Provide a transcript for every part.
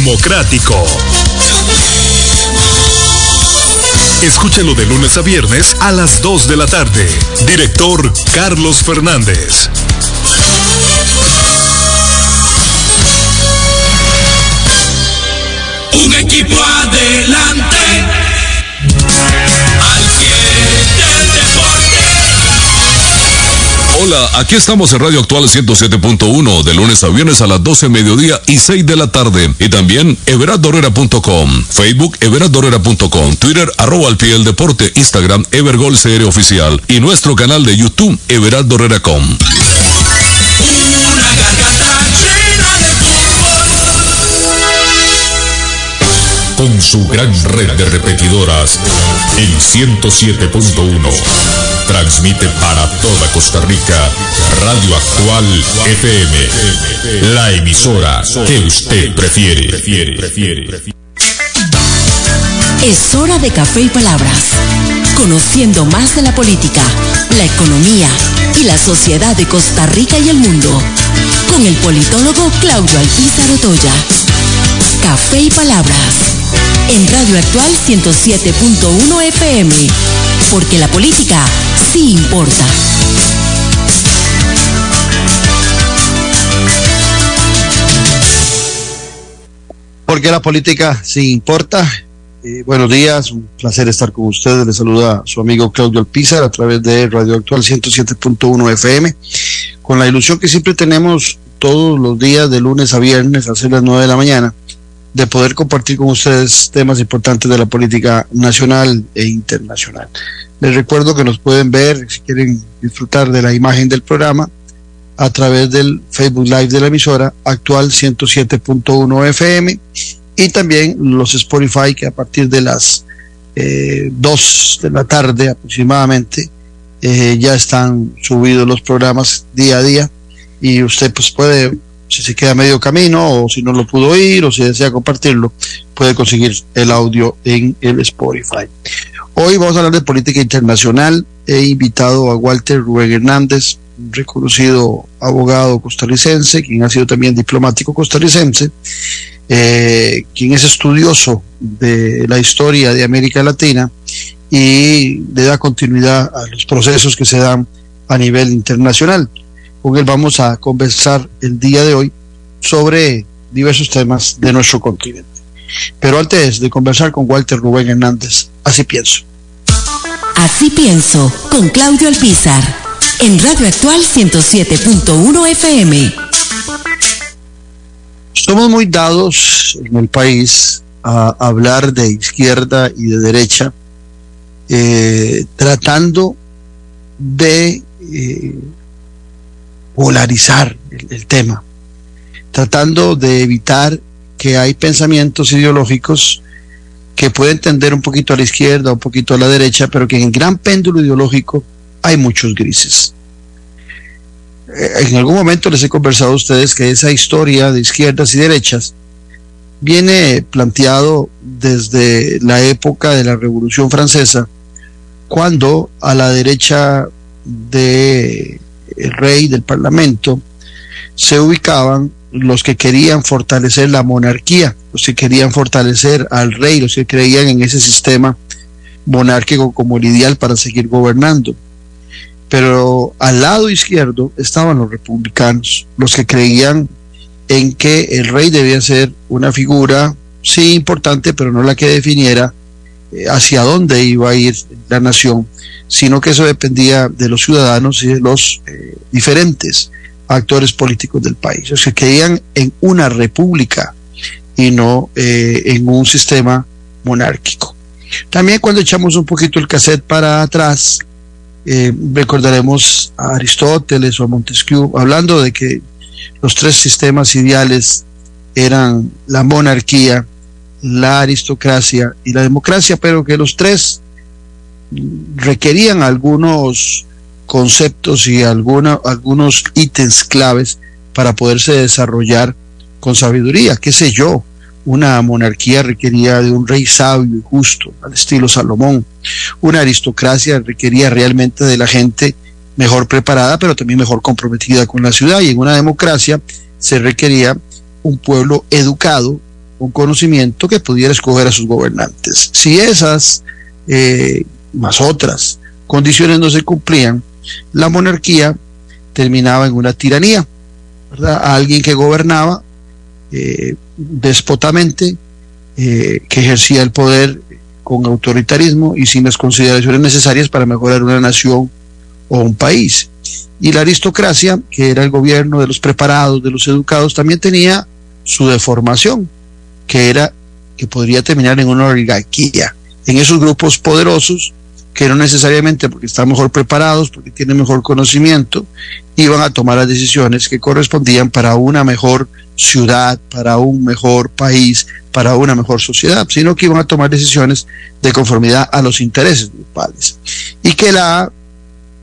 democrático. Escúchelo de lunes a viernes a las 2 de la tarde. Director Carlos Fernández. Un equipo adelante. Hola, aquí estamos en Radio Actual 107.1 de lunes a viernes a las 12 mediodía y 6 de la tarde. Y también everardorera.com, Facebook everardorera.com, Twitter arroba al pie del deporte, Instagram Evergol CR oficial y nuestro canal de YouTube fútbol. con su gran red de repetidoras en 107.1. Transmite para toda Costa Rica Radio Actual FM, la emisora que usted prefiere. Es hora de café y palabras. Conociendo más de la política, la economía y la sociedad de Costa Rica y el mundo. Con el politólogo Claudio Alpizar Otoya. Café y palabras. En Radio Actual 107.1 FM. Porque la política sí importa. Porque la política sí importa. Eh, buenos días, un placer estar con ustedes. Les saluda su amigo Claudio Alpizar a través de Radio Actual 107.1 FM, con la ilusión que siempre tenemos todos los días de lunes a viernes a las 9 de la mañana, de poder compartir con ustedes temas importantes de la política nacional e internacional. Les recuerdo que nos pueden ver, si quieren disfrutar de la imagen del programa, a través del Facebook Live de la emisora actual 107.1 FM y también los Spotify que a partir de las eh, 2 de la tarde aproximadamente eh, ya están subidos los programas día a día y usted pues puede, si se queda medio camino o si no lo pudo oír o si desea compartirlo, puede conseguir el audio en el Spotify. Hoy vamos a hablar de política internacional. He invitado a Walter Rubén Hernández, un reconocido abogado costarricense, quien ha sido también diplomático costarricense, eh, quien es estudioso de la historia de América Latina y le da continuidad a los procesos que se dan a nivel internacional. Con él vamos a conversar el día de hoy sobre diversos temas de nuestro continente. Pero antes de conversar con Walter Rubén Hernández, así pienso. Así pienso, con Claudio Alpizar. En Radio Actual 107.1 FM. Somos muy dados en el país a hablar de izquierda y de derecha, eh, tratando de eh, polarizar el, tema, tratando de evitar que hay pensamientos ideológicos que pueden tender un poquito a la izquierda, un poquito a la derecha, pero que en el gran péndulo ideológico hay muchos grises. Eh, En algún momento les he conversado a ustedes que esa historia de izquierdas y derechas viene planteado desde la época de la Revolución Francesa, cuando a la derecha del rey del Parlamento se ubicaban los que querían fortalecer la monarquía, los que querían fortalecer al rey, los que creían en ese sistema monárquico como el ideal para seguir gobernando. Pero al lado izquierdo estaban los republicanos, los que creían en que el rey debía ser una figura, sí importante, pero no la que definiera hacia dónde iba a ir la nación, sino que eso dependía de los ciudadanos y de los eh, diferentes actores políticos del país, los que creían en una república y no eh, en un sistema monárquico. También cuando echamos un poquito el cassette para atrás, eh, recordaremos a Aristóteles o a Montesquieu hablando de que los tres sistemas ideales eran la monarquía, la aristocracia y la democracia, pero que los tres requerían algunos conceptos y alguna, algunos ítems claves para poderse desarrollar con sabiduría, qué sé yo, una monarquía requería de un rey sabio y justo, al estilo Salomón. Una aristocracia requería realmente de la gente mejor preparada, pero también mejor comprometida con la ciudad. Y en una democracia se requería un pueblo educado un conocimiento que pudiera escoger a sus gobernantes. Si esas, eh, más otras condiciones no se cumplían, la monarquía terminaba en una tiranía, ¿verdad? alguien que gobernaba eh, despotamente, eh, que ejercía el poder con autoritarismo y sin las consideraciones necesarias para mejorar una nación o un país. Y la aristocracia, que era el gobierno de los preparados, de los educados, también tenía su deformación, que era que podría terminar en una oligarquía, en esos grupos poderosos que no necesariamente porque están mejor preparados, porque tienen mejor conocimiento, iban a tomar las decisiones que correspondían para una mejor ciudad, para un mejor país, para una mejor sociedad, sino que iban a tomar decisiones de conformidad a los intereses grupales. Y que la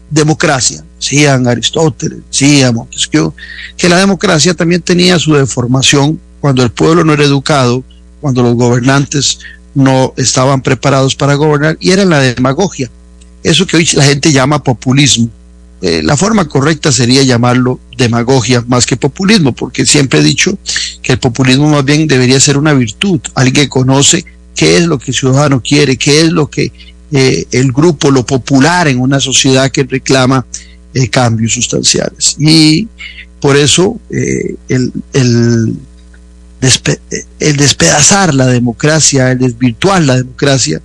democracia, decían Aristóteles, decía Montesquieu, que la democracia también tenía su deformación cuando el pueblo no era educado, cuando los gobernantes no estaban preparados para gobernar y era la demagogia. Eso que hoy la gente llama populismo. Eh, la forma correcta sería llamarlo demagogia más que populismo, porque siempre he dicho que el populismo más bien debería ser una virtud, alguien que conoce qué es lo que el ciudadano quiere, qué es lo que eh, el grupo, lo popular en una sociedad que reclama eh, cambios sustanciales. Y por eso el, el despedazar la democracia, el desvirtuar la democracia,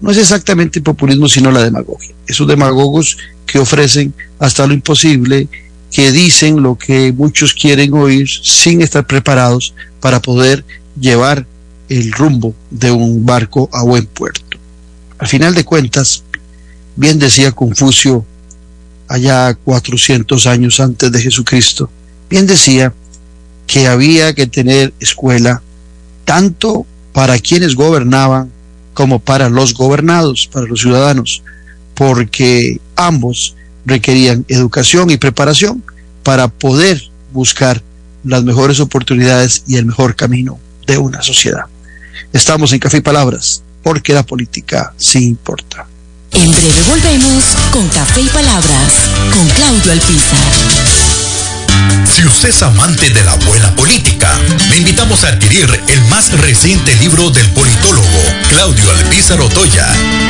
no es exactamente populismo, sino la demagogia. Esos demagogos que ofrecen hasta lo imposible, que dicen lo que muchos quieren oír sin estar preparados para poder llevar el rumbo de un barco a buen puerto. Al final de cuentas, bien decía Confucio allá 400 años antes de Jesucristo, bien decía que había que tener escuela tanto para quienes gobernaban como para los gobernados, para los ciudadanos, porque ambos requerían educación y preparación para poder buscar las mejores oportunidades y el mejor camino de una sociedad. Estamos en Café y Palabras, porque la política sí importa. En breve volvemos con Café y Palabras, con Claudio Alpizar. Si usted es amante de la buena política, le invitamos a adquirir el más reciente libro del politólogo Claudio Alpizar Otoya,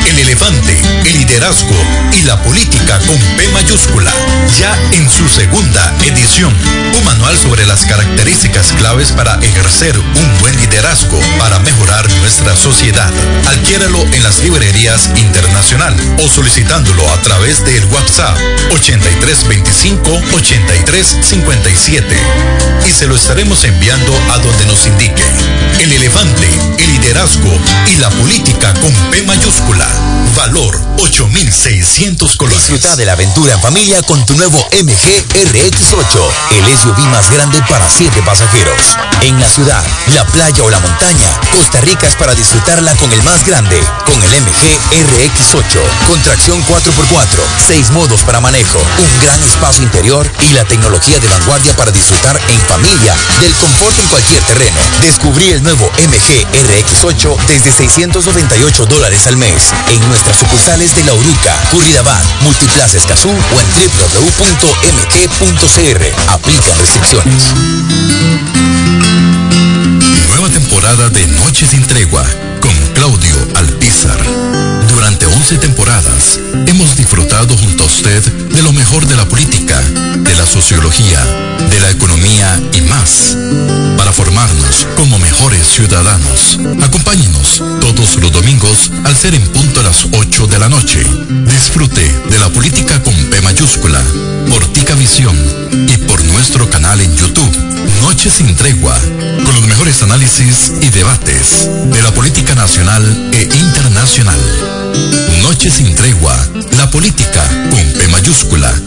El elefante, el liderazgo y la política con P mayúscula, ya en su segunda edición. Un manual sobre las características claves para ejercer un buen liderazgo para mejorar nuestra sociedad. Adquiéralo en las librerías internacional o solicitándolo a través del WhatsApp 8325 8350 y se lo estaremos enviando a donde nos indique. El elefante, el liderazgo y la política con P mayúscula. Valor 8600 colores. Disfruta de la aventura en familia con tu nuevo MG RX8, el SUV más grande para 7 pasajeros. En la ciudad, la playa o la montaña, Costa Rica es para disfrutarla con el más grande, con el MG RX8, con tracción 4x4, 6 modos para manejo, un gran espacio interior y la tecnología de vanguardia para disfrutar en familia del confort en cualquier terreno. Descubrí el nuevo MG RX8 desde 698 dólares al mes en nuestras sucursales de La Uruca, Curridabat, Multiplaza Escazú o en www.mg.cr. Aplican restricciones. Nueva temporada de Noche sin Tregua con Claudio Alpizar. Durante 11 temporadas hemos disfrutado junto a usted de lo mejor de la política, de la sociología, de la economía y más, para formarnos como mejores ciudadanos. Acompáñenos todos los domingos al ser en punto a las 8 de la noche. Disfrute de la política con P mayúscula, por Tica Visión y por nuestro canal en YouTube. Noche sin tregua, con los mejores análisis y debates de la política nacional e internacional. Noche sin tregua, la política con P mayúscula.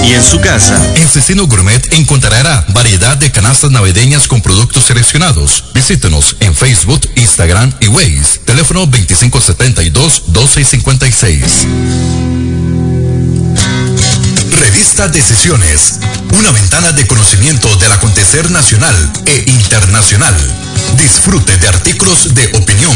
y en su casa. En Cecino Gourmet encontrará variedad de canastas navideñas con productos seleccionados. Visítenos en Facebook, Instagram y Waze. Teléfono 2572-1256. Revista Decisiones. Una ventana de conocimiento del acontecer nacional e internacional. Disfrute de artículos de opinión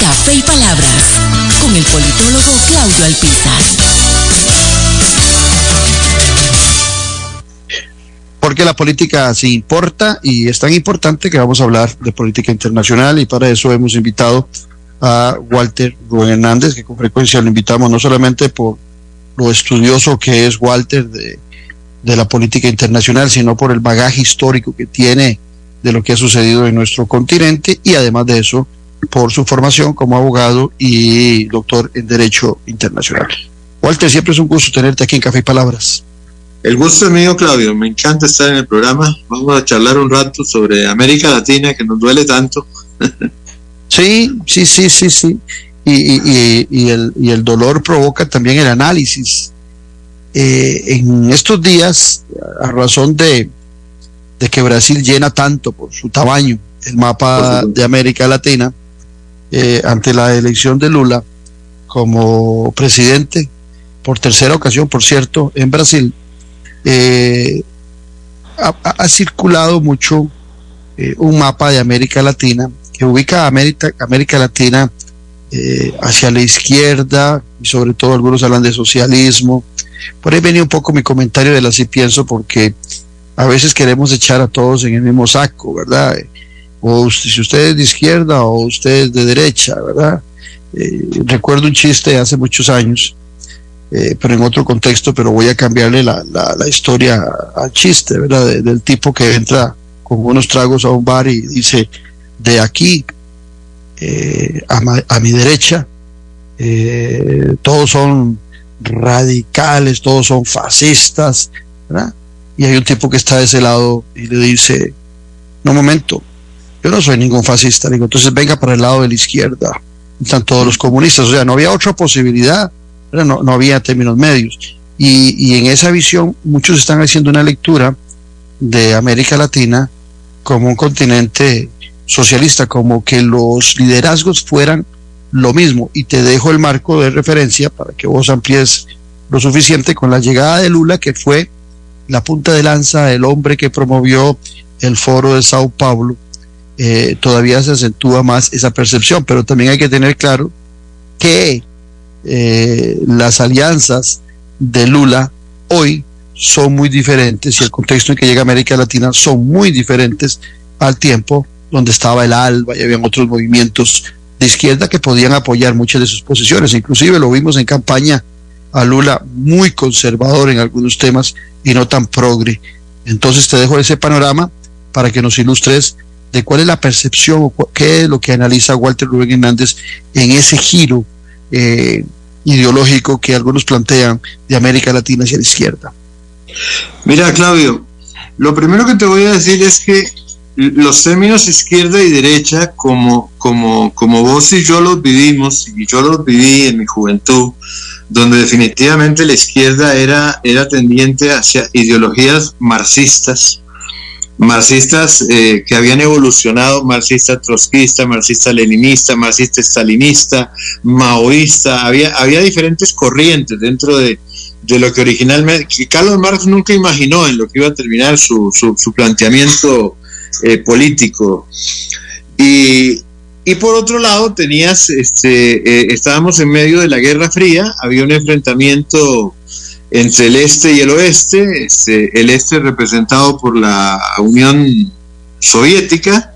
Café y Palabras con el politólogo Claudio Alpizar. Porque la política sí importa y es tan importante que vamos a hablar de política internacional y para eso hemos invitado a Walter Rubén Hernández, que con frecuencia lo invitamos no solamente por lo estudioso que es Walter de, de la política internacional, sino por el bagaje histórico que tiene de lo que ha sucedido en nuestro continente y además de eso, por su formación como abogado y doctor en Derecho Internacional. Walter, siempre es un gusto tenerte aquí en Café y Palabras. El gusto es mío, Claudio. Me encanta estar en el programa. Vamos a charlar un rato sobre América Latina, que nos duele tanto. sí, sí, sí, sí, sí. Y, y, y, el, y el dolor provoca también el análisis. Eh, en estos días, a razón de, de que Brasil llena tanto por su tamaño el mapa de América Latina, eh, ante la elección de Lula como presidente, por tercera ocasión, por cierto, en Brasil, eh, ha, circulado mucho eh, un mapa de América Latina que ubica a América, América Latina hacia la izquierda, y sobre todo algunos hablan de socialismo. Por ahí venía un poco mi comentario de la si pienso, porque a veces queremos echar a todos en el mismo saco, ¿verdad? O si usted es de izquierda o usted es de derecha, ¿verdad? Eh, recuerdo un chiste hace muchos años, eh, pero en otro contexto, pero voy a cambiarle la, la, historia al chiste, ¿verdad? De, del tipo que entra con unos tragos a un bar y dice, de aquí eh, a, a, mi derecha, todos son radicales, todos son fascistas, ¿verdad? Y hay un tipo que está de ese lado y le dice, no, momento, yo no soy ningún fascista, digo, entonces venga para el lado de la izquierda, están todos los comunistas, o sea, no había otra posibilidad, no, no, había términos medios. Y, y en esa visión muchos están haciendo una lectura de América Latina como un continente socialista, como que los liderazgos fueran lo mismo. Y te dejo el marco de referencia para que vos amplíes lo suficiente con la llegada de Lula, que fue la punta de lanza, el hombre que promovió el foro de Sao Paulo, eh, todavía se acentúa más esa percepción, pero también hay que tener claro que eh, las alianzas de Lula hoy son muy diferentes y el contexto en que llega América Latina son muy diferentes al tiempo donde estaba el ALBA y habían otros movimientos de izquierda que podían apoyar muchas de sus posiciones. Inclusive lo vimos en campaña a Lula muy conservador en algunos temas y no tan progre. Entonces te dejo ese panorama para que nos ilustres de cuál es la percepción o qué es lo que analiza Walter Rubén Hernández en ese giro eh, ideológico que algunos plantean de América Latina hacia la izquierda. Mira, Claudio, lo primero que te voy a decir es que los términos izquierda y derecha, como, como, como vos y yo los vivimos, y yo los viví en mi juventud, donde definitivamente la izquierda era, era tendiente hacia ideologías marxistas, marxistas eh, que habían evolucionado, marxista trotskista, marxista leninista, marxista stalinista, maoísta, había, había diferentes corrientes dentro de, de lo que originalmente, que Carlos Marx nunca imaginó en lo que iba a terminar su, su, su planteamiento eh, político. Y, y, por otro lado, tenías, este, eh, estábamos en medio de la Guerra Fría, había un enfrentamiento entre el este y el oeste, este, el este representado por la Unión Soviética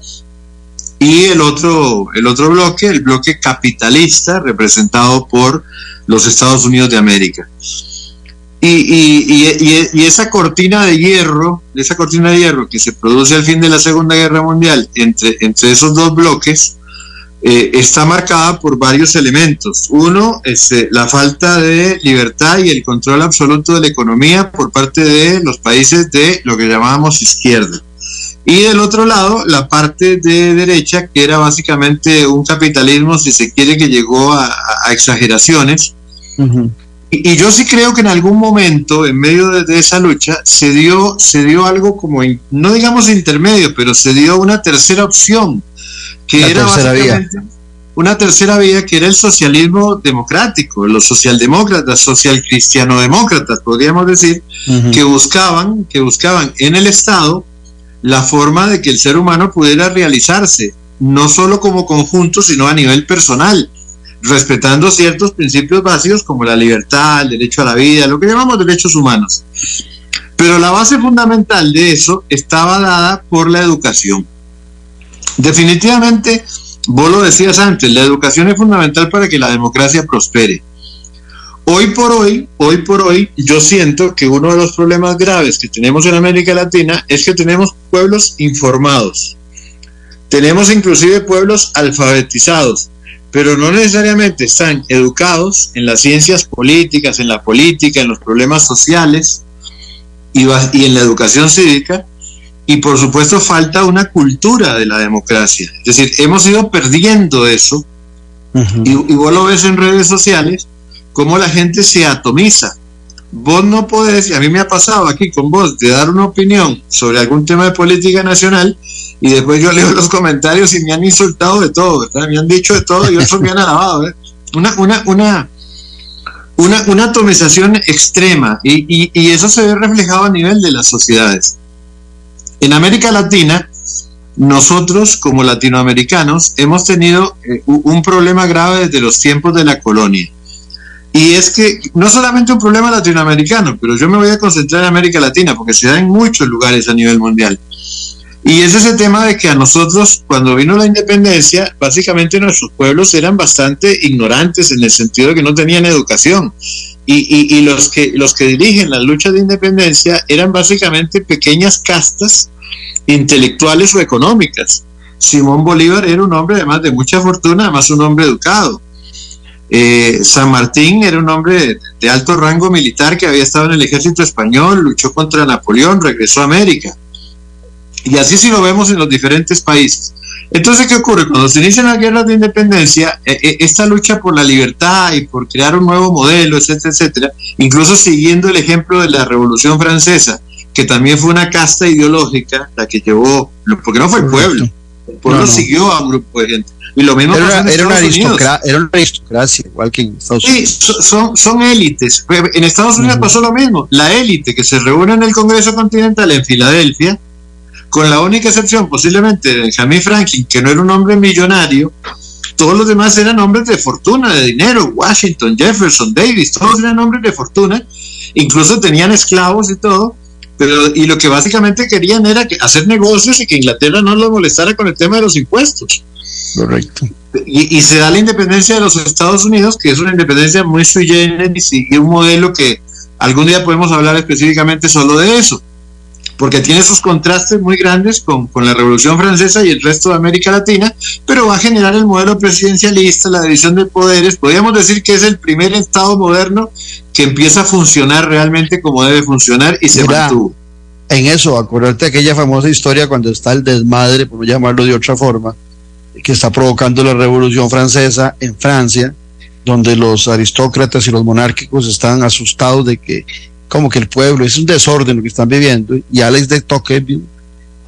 y el otro, el otro bloque, el bloque capitalista, representado por los Estados Unidos de América. Y, esa cortina de hierro, esa cortina de hierro que se produce al fin de la Segunda Guerra Mundial entre, entre esos dos bloques, eh, está marcada por varios elementos. Uno, es eh, la falta de libertad y el control absoluto de la economía por parte de los países de lo que llamábamos izquierda. Y del otro lado, la parte de derecha, que era básicamente un capitalismo, si se quiere, que llegó a, exageraciones. y, yo sí creo que en algún momento, en medio de, esa lucha, se dio, se dio algo como, no digamos intermedio, pero se dio una tercera opción, que era básicamente una tercera vía, que era el socialismo democrático, los socialdemócratas, social cristiano-demócratas, podríamos decir, que buscaban, que buscaban en el Estado la forma de que el ser humano pudiera realizarse, no solo como conjunto, sino a nivel personal, respetando ciertos principios básicos como la libertad, el derecho a la vida, lo que llamamos derechos humanos. Pero la base fundamental de eso estaba dada por la educación. Definitivamente, vos lo decías antes, la educación es fundamental para que la democracia prospere. Hoy por hoy, hoy por hoy, yo siento que uno de los problemas graves que tenemos en América Latina es que tenemos pueblos informados. Tenemos inclusive pueblos alfabetizados, pero no necesariamente están educados en las ciencias políticas, en la política, en los problemas sociales y, en la educación cívica. Y por supuesto falta una cultura de la democracia. Es decir, hemos ido perdiendo eso. y, y vos lo ves en redes sociales cómo la gente se atomiza. Vos no podés, y a mí me ha pasado aquí con vos, de dar una opinión sobre algún tema de política nacional y después yo leo los comentarios y me han insultado de todo, me han dicho de todo y otros me han alabado. Una, una, una, una, una atomización extrema y, y, eso se ve reflejado a nivel de las sociedades. En América Latina, nosotros como latinoamericanos hemos tenido eh, un problema grave desde los tiempos de la colonia. Y es que no solamente un problema latinoamericano, pero yo me voy a concentrar en América Latina porque se da en muchos lugares a nivel mundial. Y es ese tema de que a nosotros, cuando vino la independencia, básicamente nuestros pueblos eran bastante ignorantes en el sentido de que no tenían educación. Y, y, los, que, los que dirigen la lucha de independencia eran básicamente pequeñas castas intelectuales o económicas. Simón Bolívar era un hombre además de mucha fortuna, además un hombre educado. Eh, San Martín era un hombre de, alto rango militar que había estado en el ejército español, luchó contra Napoleón, regresó a América. Y así si lo vemos en los diferentes países. Entonces, ¿qué ocurre? Cuando se inician las guerras de independencia, eh, eh, esta lucha por la libertad y por crear un nuevo modelo, etcétera, etcétera, incluso siguiendo el ejemplo de la Revolución Francesa, que también fue una casta ideológica la que llevó, porque no fue el pueblo, el pueblo siguió a un grupo de gente. Y lo mismo era, una, era, una aristocracia, igual que en Estados Unidos. Sí, son, son élites. En Estados Unidos pasó lo mismo. La élite que se reúne en el Congreso Continental en Filadelfia, con la única excepción posiblemente de Benjamin Franklin, que no era un hombre millonario, todos los demás eran hombres de fortuna, de dinero, Washington, Jefferson, Davis, todos eran hombres de fortuna, incluso tenían esclavos y todo, pero y lo que básicamente querían era que hacer negocios y que Inglaterra no los molestara con el tema de los impuestos. Correcto. Y, se da la independencia de los Estados Unidos, que es una independencia muy sui generis y un modelo que algún día podemos hablar específicamente solo de eso, porque tiene esos contrastes muy grandes con, con, la Revolución Francesa y el resto de América Latina, pero va a generar el modelo presidencialista, la división de poderes. Podríamos decir que es el primer Estado moderno que empieza a funcionar realmente como debe funcionar y se mantuvo. En eso, acordarte de aquella famosa historia cuando está el desmadre, por llamarlo de otra forma, que está provocando la Revolución Francesa en Francia, donde los aristócratas y los monárquicos están asustados de que como que el pueblo es un desorden lo que están viviendo y Alex de Tocqueville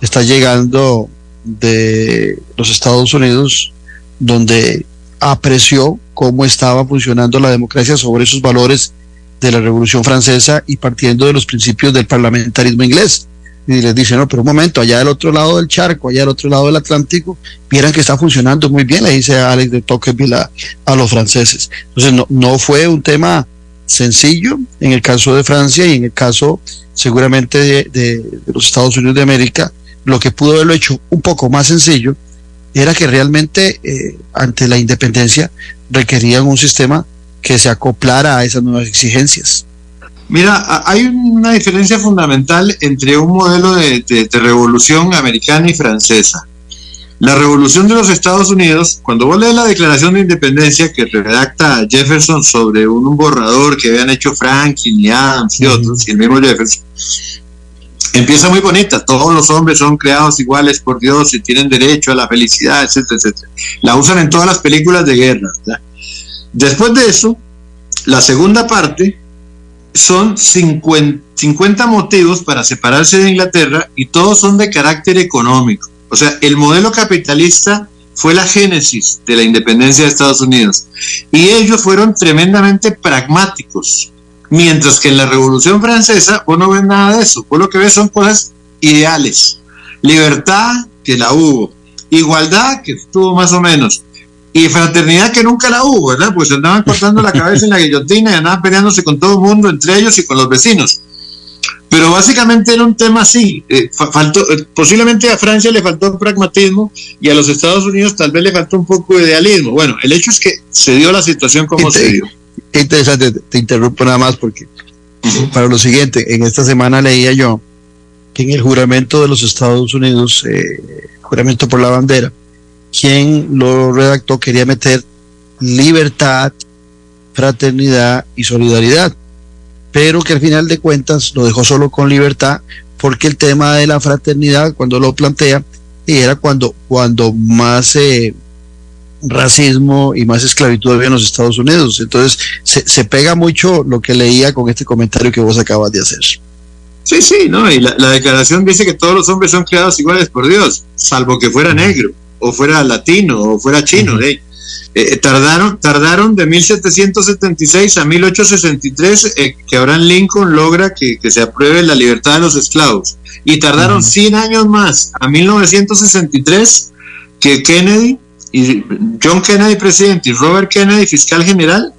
está llegando de los Estados Unidos donde apreció cómo estaba funcionando la democracia sobre esos valores de la Revolución Francesa y partiendo de los principios del parlamentarismo inglés y les dice, no, pero un momento, allá del otro lado del charco, allá del otro lado del Atlántico, vieran que está funcionando muy bien, le dice Alex de Tocqueville a, a los franceses. Entonces, no, no fue un tema sencillo en el caso de Francia y en el caso seguramente de, los Estados Unidos de América, lo que pudo haberlo hecho un poco más sencillo era que realmente eh, ante la independencia requerían un sistema que se acoplara a esas nuevas exigencias. Mira, hay una diferencia fundamental entre un modelo de, revolución americana y francesa. La revolución de los Estados Unidos, cuando vos lees la declaración de independencia que redacta Jefferson sobre un, borrador que habían hecho Franklin y Adams y otros, y el mismo Jefferson, empieza muy bonita. Todos los hombres son creados iguales por Dios y tienen derecho a la felicidad, etcétera, etcétera. La usan en todas las películas de guerra. Después de eso, la segunda parte son 50, motivos para separarse de Inglaterra y todos son de carácter económico. O sea, el modelo capitalista fue la génesis de la independencia de Estados Unidos. Y ellos fueron tremendamente pragmáticos. Mientras que en la Revolución Francesa vos no ves nada de eso. Vos lo que ves son cosas ideales. Libertad, que la hubo. Igualdad, que estuvo más o menos y fraternidad que nunca la hubo, ¿verdad? Pues andaban cortando la cabeza en la guillotina y andaban peleándose con todo el mundo, entre ellos y con los vecinos. Pero básicamente era un tema así. Eh, faltó, eh, posiblemente a Francia le faltó pragmatismo y a los Estados Unidos tal vez le faltó un poco de idealismo. Bueno, el hecho es que se dio la situación como se dio. Interesante, te interrumpo nada más porque para lo siguiente, en esta semana leía yo que en el juramento de los Estados Unidos, eh, juramento por la bandera, quien lo redactó quería meter libertad, fraternidad y solidaridad, pero que al final de cuentas lo dejó solo con libertad, porque el tema de la fraternidad, cuando lo plantea, era cuando, cuando más eh, racismo y más esclavitud había en los Estados Unidos. Entonces, se, se, pega mucho lo que leía con este comentario que vos acabas de hacer. Sí, sí, ¿no? Y la, la declaración dice que todos los hombres son creados iguales por Dios, salvo que fuera negro o fuera latino o fuera chino. ¿eh? Eh, tardaron, tardaron de 1776 a 1863 eh, que Abraham Lincoln logra que, se apruebe la libertad de los esclavos. Y tardaron 100 años más, a 1963, que Kennedy, y John Kennedy presidente y Robert Kennedy fiscal general,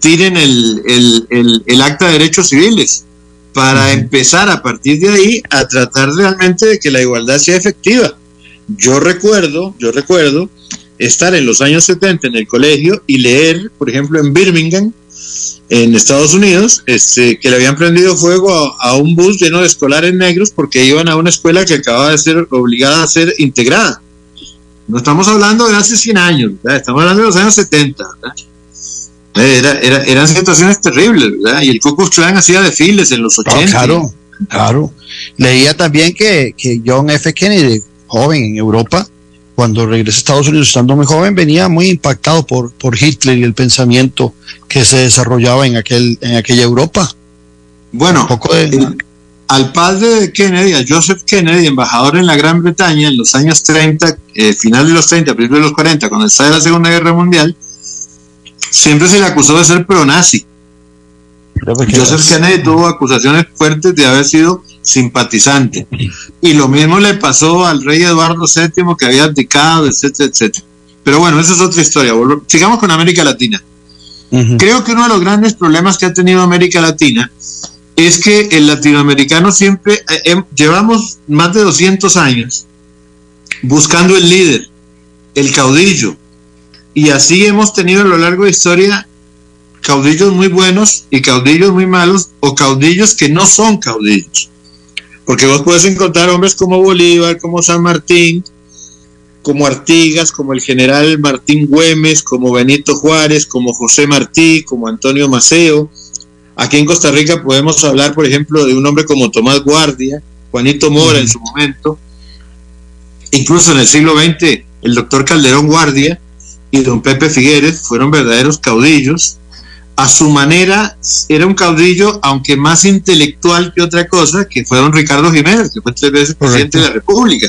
tiren el, el, el, acta de derechos civiles para empezar a partir de ahí a tratar realmente de que la igualdad sea efectiva. Yo recuerdo, yo recuerdo estar en los años 70 en el colegio y leer, por ejemplo, en Birmingham, en Estados Unidos, este, que le habían prendido fuego a, un bus lleno de escolares negros porque iban a una escuela que acababa de ser obligada a ser integrada. No estamos hablando de hace 100 años, estamos hablando de los años 70. eran situaciones terribles, ¿verdad? Y el Ku Klan hacía desfiles en los 80. claro, claro. Leía también que, que John F. Kennedy joven en Europa, cuando regresa a Estados Unidos estando muy joven, venía muy impactado por, por Hitler y el pensamiento que se desarrollaba en, aquel, en aquella Europa. Bueno, al padre de Kennedy, a Joseph Kennedy, embajador en la Gran Bretaña en los años 30, eh, final de los 30, principios de los 40, cuando estaba la Segunda Guerra Mundial, siempre se le acusó de ser pro-nazi. Joseph Kennedy tuvo acusaciones fuertes de haber sido simpatizante. Y lo mismo le pasó al rey Eduardo VII que había abdicado, etcétera, etcétera. Pero bueno, esa es otra historia. Sigamos con América Latina. Creo que uno de los grandes problemas que ha tenido América Latina es que el latinoamericano siempre, eh, em, llevamos más de 200 años buscando el líder, el caudillo. Y así hemos tenido a lo largo de la historia caudillos muy buenos y caudillos muy malos o caudillos que no son caudillos. Porque vos puedes encontrar hombres como Bolívar, como San Martín, como Artigas, como el general Martín Güemes, como Benito Juárez, como José Martí, como Antonio Maceo. Aquí en Costa Rica podemos hablar, por ejemplo, de un hombre como Tomás Guardia, Juanito Mora en su momento, incluso en el siglo XX, el doctor Calderón Guardia y don Pepe Figueres fueron verdaderos caudillos a su manera era un caudillo, aunque más intelectual que otra cosa, que fue don Ricardo Jiménez, que fue tres veces presidente de la República.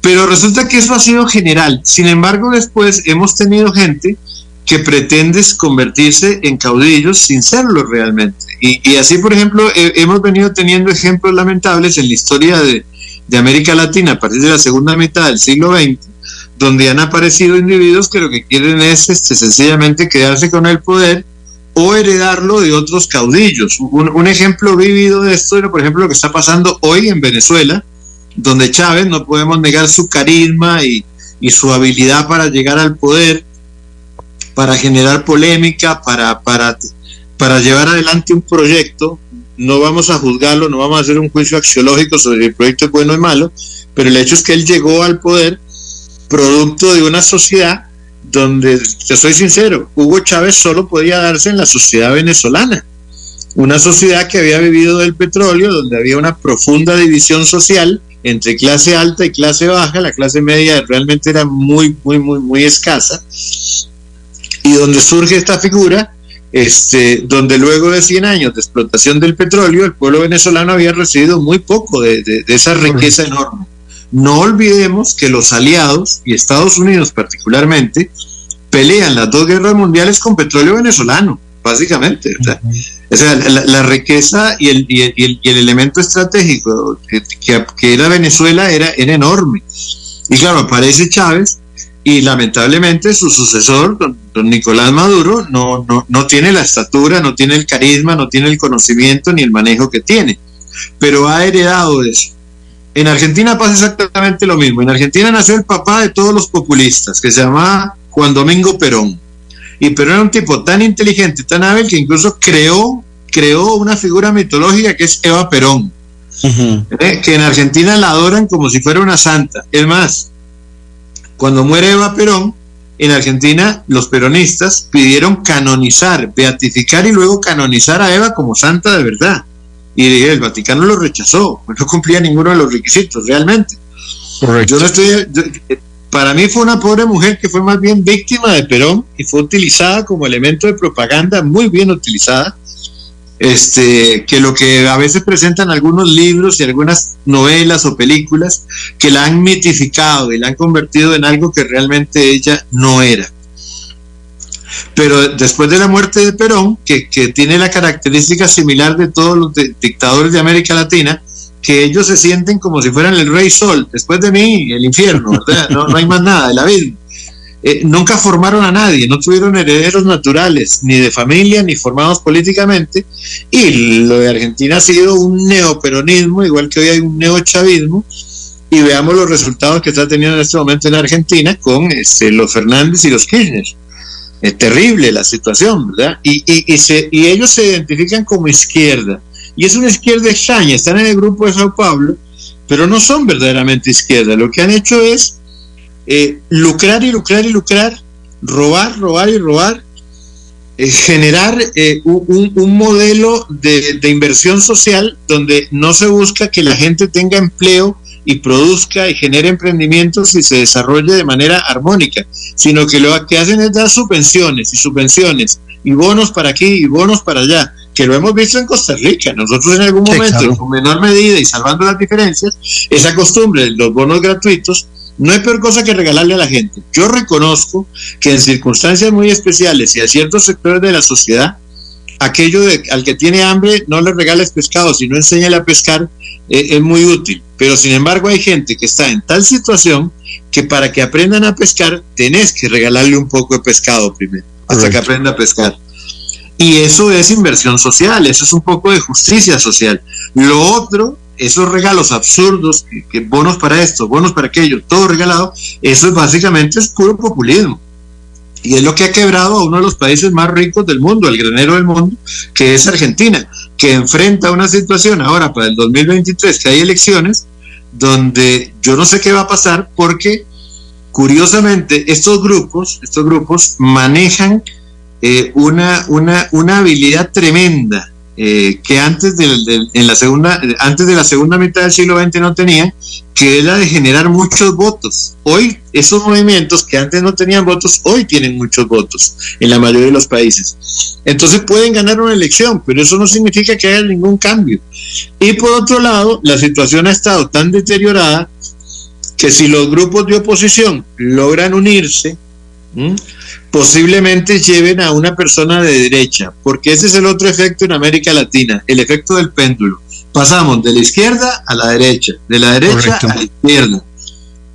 Pero resulta que eso ha sido general. Sin embargo, después hemos tenido gente que pretende convertirse en caudillos sin serlo realmente. Y, así, por ejemplo, hemos venido teniendo ejemplos lamentables en la historia de, de América Latina a partir de la segunda mitad del siglo XX, donde han aparecido individuos que lo que quieren es este, sencillamente quedarse con el poder o heredarlo de otros caudillos. Un, ejemplo vívido de esto era, por ejemplo, lo que está pasando hoy en Venezuela, donde Chávez, no podemos negar su carisma y, su habilidad para llegar al poder, para generar polémica, para, para llevar adelante un proyecto. No vamos a juzgarlo, no vamos a hacer un juicio axiológico sobre si el proyecto es bueno o malo, pero el hecho es que él llegó al poder producto de una sociedad donde, yo soy sincero, Hugo Chávez solo podía darse en la sociedad venezolana, una sociedad que había vivido del petróleo, donde había una profunda división social entre clase alta y clase baja, la clase media realmente era muy, muy, muy, muy escasa, y donde surge esta figura, este, donde luego de 100 años de explotación del petróleo, el pueblo venezolano había recibido muy poco de, de, de esa riqueza enorme. No olvidemos que los aliados, y Estados Unidos particularmente, pelean las dos guerras mundiales con petróleo venezolano, básicamente. ¿verdad? O sea, la, la riqueza y el, y, el, y el, elemento estratégico que, que, que, era Venezuela era, era enorme. Y claro, aparece Chávez y lamentablemente su sucesor, don, don Nicolás Maduro, no, no, no tiene la estatura, no tiene el carisma, no tiene el conocimiento ni el manejo que tiene, pero ha heredado eso. En Argentina pasa exactamente lo mismo. En Argentina nació el papá de todos los populistas, que se llamaba Juan Domingo Perón. Y Perón era un tipo tan inteligente, tan hábil, que incluso creó, creó una figura mitológica que es Eva Perón. Uh -huh. ¿eh? Que en Argentina la adoran como si fuera una santa. Es más, cuando muere Eva Perón, en Argentina los peronistas pidieron canonizar, beatificar y luego canonizar a Eva como santa de verdad y el Vaticano lo rechazó, no cumplía ninguno de los requisitos realmente. Correcto. Yo no estoy, yo, para mí fue una pobre mujer que fue más bien víctima de Perón y fue utilizada como elemento de propaganda, muy bien utilizada, este, que lo que a veces presentan algunos libros y algunas novelas o películas que la han mitificado y la han convertido en algo que realmente ella no era pero después de la muerte de Perón, que, tiene la característica similar de todos los dictadores de América Latina, que ellos se sienten como si fueran el rey sol, después de mí el infierno, no hay más nada, el abismo. Eh, nunca formaron a nadie, no tuvieron herederos naturales, ni de familia, ni formados políticamente, y lo de Argentina ha sido un neoperonismo, igual que hoy hay un neochavismo, y veamos los resultados que está teniendo en este momento en Argentina con este, los Fernández y los Kirchner es terrible la situación, ¿verdad? Y, y, y, se, y, ellos se identifican como izquierda. Y es una izquierda extraña, están en el grupo de Sao Paulo, pero no son verdaderamente izquierda. Lo que han hecho es eh, lucrar y lucrar y lucrar, robar, robar y robar, eh, generar eh, un, un, modelo de, de inversión social donde no se busca que la gente tenga empleo y produzca y genere emprendimientos y se desarrolle de manera armónica, sino que lo que hacen es dar subvenciones y subvenciones y bonos para aquí y bonos para allá, que lo hemos visto en Costa Rica. Nosotros en algún momento, sí, claro. con menor medida y salvando las diferencias, esa costumbre de los bonos gratuitos, no hay peor cosa que regalarle a la gente. Yo reconozco que en circunstancias muy especiales y a ciertos sectores de la sociedad, aquello de, al que tiene hambre no le regales pescado, sino enséñale a pescar, eh, es muy útil. Pero sin embargo hay gente que está en tal situación que para que aprendan a pescar tenés que regalarle un poco de pescado primero, hasta Correcto. que aprenda a pescar. Y eso es inversión social, eso es un poco de justicia social. Lo otro, esos regalos absurdos, que, que bonos para esto, bonos para aquello, todo regalado, eso es básicamente es puro populismo. Y es lo que ha quebrado a uno de los países más ricos del mundo, el granero del mundo, que es Argentina, que enfrenta una situación ahora para el 2023, que hay elecciones, donde yo no sé qué va a pasar porque curiosamente estos grupos, estos grupos manejan eh, una, una, una habilidad tremenda eh, que antes de, en la segunda, antes de la segunda mitad del siglo XX no tenían, que es la de generar muchos votos. Hoy esos movimientos que antes no tenían votos, hoy tienen muchos votos en la mayoría de los países. Entonces pueden ganar una elección, pero eso no significa que haya ningún cambio. Y por otro lado, la situación ha estado tan deteriorada que si los grupos de oposición logran unirse, ¿m? posiblemente lleven a una persona de derecha, porque ese es el otro efecto en América Latina, el efecto del péndulo. Pasamos de la izquierda a la derecha, de la derecha Correcto. a la izquierda.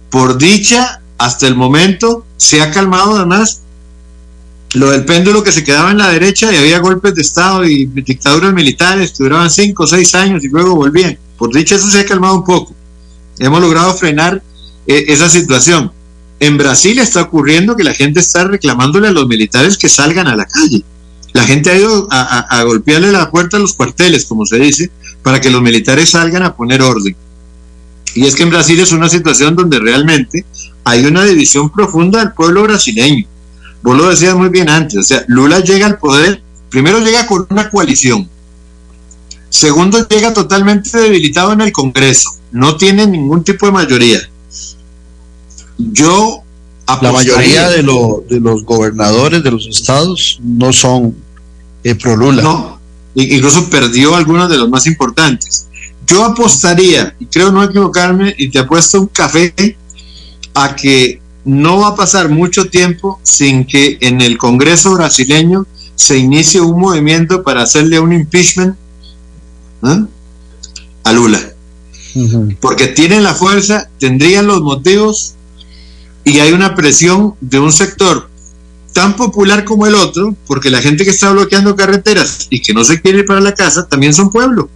Por dicha, hasta el momento se ha calmado además lo del péndulo que se quedaba en la derecha y había golpes de Estado y dictaduras militares que duraban cinco o seis años y luego volvían. Por dicha eso se ha calmado un poco. Hemos logrado frenar eh, esa situación. En Brasil está ocurriendo que la gente está reclamándole a los militares que salgan a la calle. La gente ha ido a, golpearle la puerta a los cuarteles, como se dice, para que los militares salgan a poner orden. Y es que en Brasil es una situación donde realmente hay una división profunda del pueblo brasileño. Vos lo decías muy bien antes, o sea, Lula llega al poder, primero llega con una coalición, segundo llega totalmente debilitado en el Congreso, no tiene ningún tipo de mayoría. Yo la mayoría de, de los gobernadores de los estados no son eh, pro Lula. No, incluso perdió algunos de los más importantes. Yo apostaría, y creo no equivocarme, y te apuesto un café a que no va a pasar mucho tiempo sin que en el Congreso brasileño se inicie un movimiento para hacerle un impeachment ¿eh? a Lula. Porque tienen la fuerza, tendrían los motivos y hay una presión de un sector tan popular como el otro, porque la gente que está bloqueando carreteras y que no se quiere ir para la casa también son pueblo.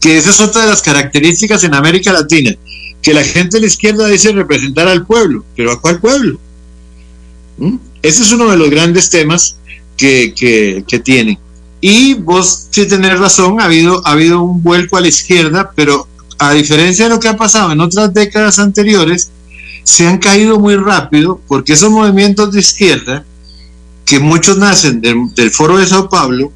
Que esa es otra de las características en América Latina, que la gente de la izquierda dice representar al pueblo, pero ¿a cuál pueblo? ¿Mm? Ese es uno de los grandes temas que, que, que tienen. Y vos, si tenés razón, ha habido, ha habido un vuelco a la izquierda, pero a diferencia de lo que ha pasado en otras décadas anteriores, se han caído muy rápido porque esos movimientos de izquierda, que muchos nacen del, foro de Sao Paulo,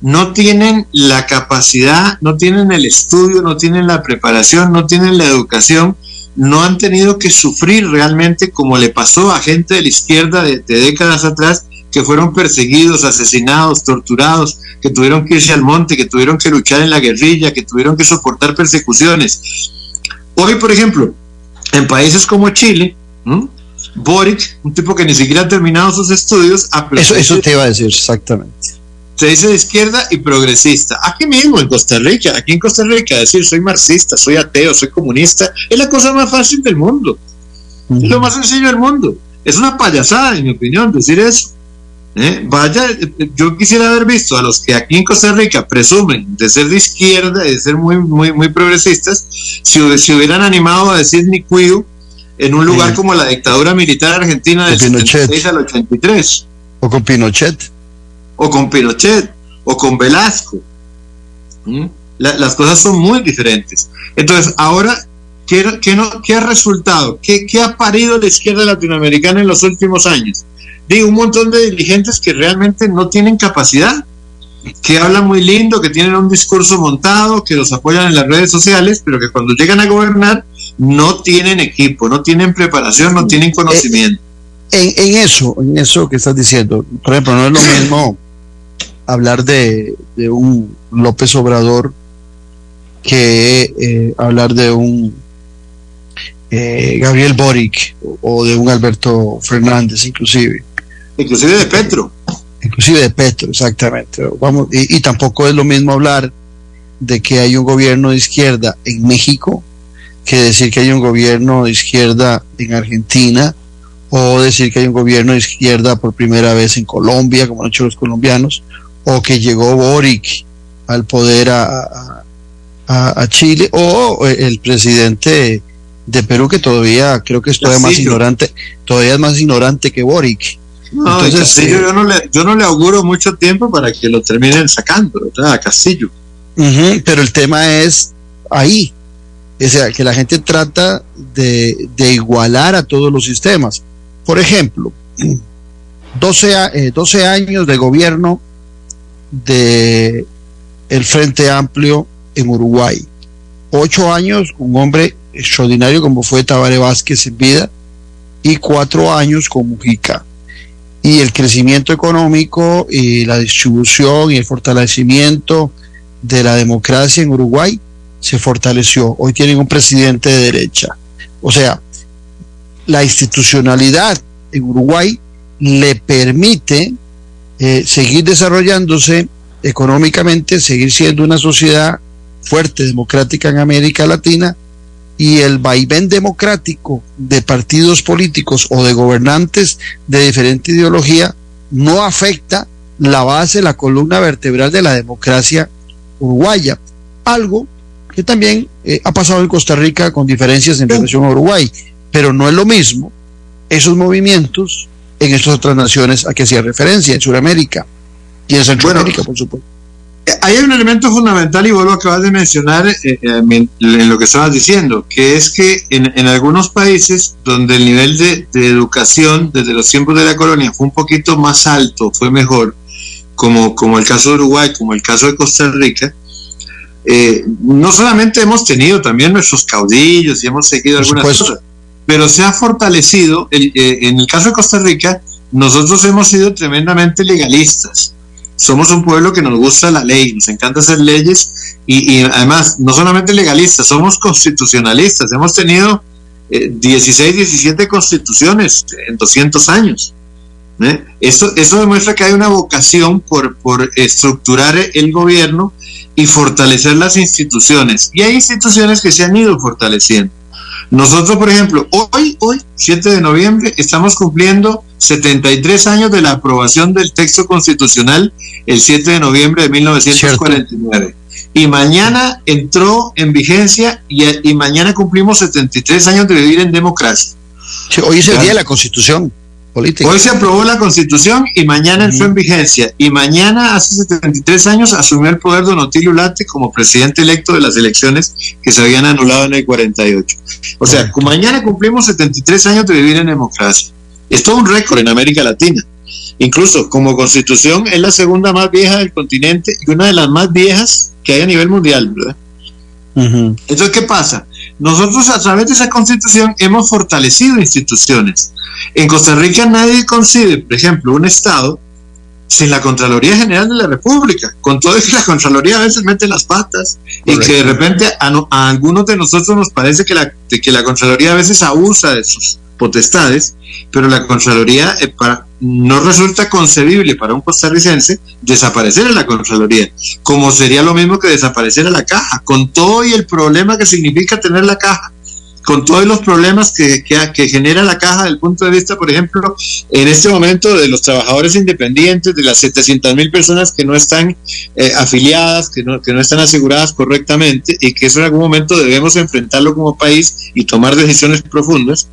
no tienen la capacidad, no tienen el estudio, no tienen la preparación, no tienen la educación, no han tenido que sufrir realmente como le pasó a gente de la izquierda de, décadas atrás que fueron perseguidos, asesinados, torturados, que tuvieron que irse al monte, que tuvieron que luchar en la guerrilla, que tuvieron que soportar persecuciones. Hoy, por ejemplo, en países como Chile, Boric, un tipo que ni siquiera ha terminado sus estudios, eso, eso te iba a decir exactamente. Se dice de izquierda y progresista. Aquí mismo, en Costa Rica, aquí en Costa Rica, decir soy marxista, soy ateo, soy comunista, es la cosa más fácil del mundo. Es lo más sencillo del mundo. Es una payasada, en mi opinión, decir eso. ¿Eh? Vaya, yo quisiera haber visto a los que aquí en Costa Rica presumen de ser de izquierda y de ser muy, muy, muy progresistas, si, hubieran animado a decir ni cuido en un lugar como la dictadura militar argentina del 76 al 83. O con Pinochet. O con Pinochet. O con Velasco. ¿Mm? las cosas son muy diferentes. Entonces, ahora, ¿qué, qué, no, qué ha resultado? ¿Qué, ¿Qué ha parido la izquierda latinoamericana en los últimos años? Digo, un montón de dirigentes que realmente no tienen capacidad, que hablan muy lindo, que tienen un discurso montado, que los apoyan en las redes sociales, pero que cuando llegan a gobernar no tienen equipo, no tienen preparación, no tienen conocimiento. Eh, en, eso, en eso que estás diciendo, por ejemplo, no es lo mismo hablar de, un López Obrador que eh, hablar de un eh, Gabriel Boric o de un Alberto Fernández inclusive. Inclusive de Petro. Inclusive de Petro, exactamente. Vamos, y, tampoco es lo mismo hablar de que hay un gobierno de izquierda en México que decir que hay un gobierno de izquierda en Argentina o decir que hay un gobierno de izquierda por primera vez en Colombia, como han hecho los colombianos, o que llegó Boric al poder a, a, Chile, o el presidente de Perú que todavía creo que es todavía más ignorante, todavía es más ignorante que Boric. No, Entonces, eh, yo, no le, yo no le auguro mucho tiempo para que lo terminen sacando, A Castillo. pero el tema es ahí, o sea, que la gente trata de, igualar a todos los sistemas. Por ejemplo, 12, 12 eh, años de gobierno de el Frente Amplio en Uruguay. Ocho años, un hombre extraordinario como fue Tabaré Vázquez en vida, y cuatro años con Mujica y el crecimiento económico y la distribución y el fortalecimiento de la democracia en Uruguay se fortaleció. Hoy tienen un presidente de derecha. O sea, la institucionalidad en Uruguay le permite eh, seguir desarrollándose económicamente, seguir siendo una sociedad fuerte, democrática en América Latina y el vaivén democrático de partidos políticos o de gobernantes de diferente ideología no afecta la base, la columna vertebral de la democracia uruguaya. Algo que también eh, ha pasado en Costa Rica con diferencias en relación a Uruguay, pero no es lo mismo esos movimientos en estas otras naciones a que hacía referencia, en Sudamérica. Y en Centroamérica, por supuesto. Eh, hay un elemento fundamental y vuelvo a acabar de mencionar eh, eh, en lo que estabas diciendo, que es que en, algunos países donde el nivel de, educación desde los tiempos de la colonia fue un poquito más alto, fue mejor, como, como el caso de Uruguay, como el caso de Costa Rica, no solamente hemos tenido también nuestros caudillos y hemos seguido algunas cosas, pero se ha fortalecido, en el caso de Costa Rica, nosotros hemos sido tremendamente legalistas somos un pueblo que nos gusta la ley, nos encanta hacer leyes y, además no solamente legalistas, somos constitucionalistas. Hemos tenido 16, eh, 17 constituciones en 200 años. ¿eh? Eso, eso demuestra que hay una vocación por, por estructurar el gobierno y fortalecer las instituciones. Y hay instituciones que se han ido fortaleciendo. Nosotros, por ejemplo, hoy, hoy, 7 de noviembre, estamos cumpliendo 73 años de la aprobación del texto constitucional el 7 de noviembre de 1949. Y mañana entró en vigencia y, mañana cumplimos 73 años de vivir en democracia. hoy es el día de la constitución. Política. Hoy se aprobó la constitución y mañana entró en vigencia. Y mañana, hace 73 años, asumió el poder Don Otilio Late como presidente electo de las elecciones que se habían anulado en el 48. O sea, mañana cumplimos 73 años de vivir en democracia. Es todo un récord en América Latina. Incluso como constitución es la segunda más vieja del continente y una de las más viejas que hay a nivel mundial, ¿verdad? Entonces, ¿qué pasa? Nosotros a través de esa constitución hemos fortalecido instituciones. En Costa Rica nadie concibe, por ejemplo, un Estado sin la Contraloría General de la República, con todo eso la Contraloría a veces mete las patas y que de repente a, algunos de nosotros nos parece que la, que la Contraloría a veces abusa de sus potestades, pero la Contraloría eh, para, no resulta concebible para un costarricense desaparecer en la Contraloría, como sería lo mismo que desaparecer a la caja, con todo y el problema que significa tener la caja con todos los problemas que, que, genera la caja desde el punto de vista, por ejemplo, en este momento de los trabajadores independientes, de las 700 mil personas que no están eh, afiliadas, que no, que no están aseguradas correctamente y que eso en algún momento debemos enfrentarlo como país y tomar decisiones profundas.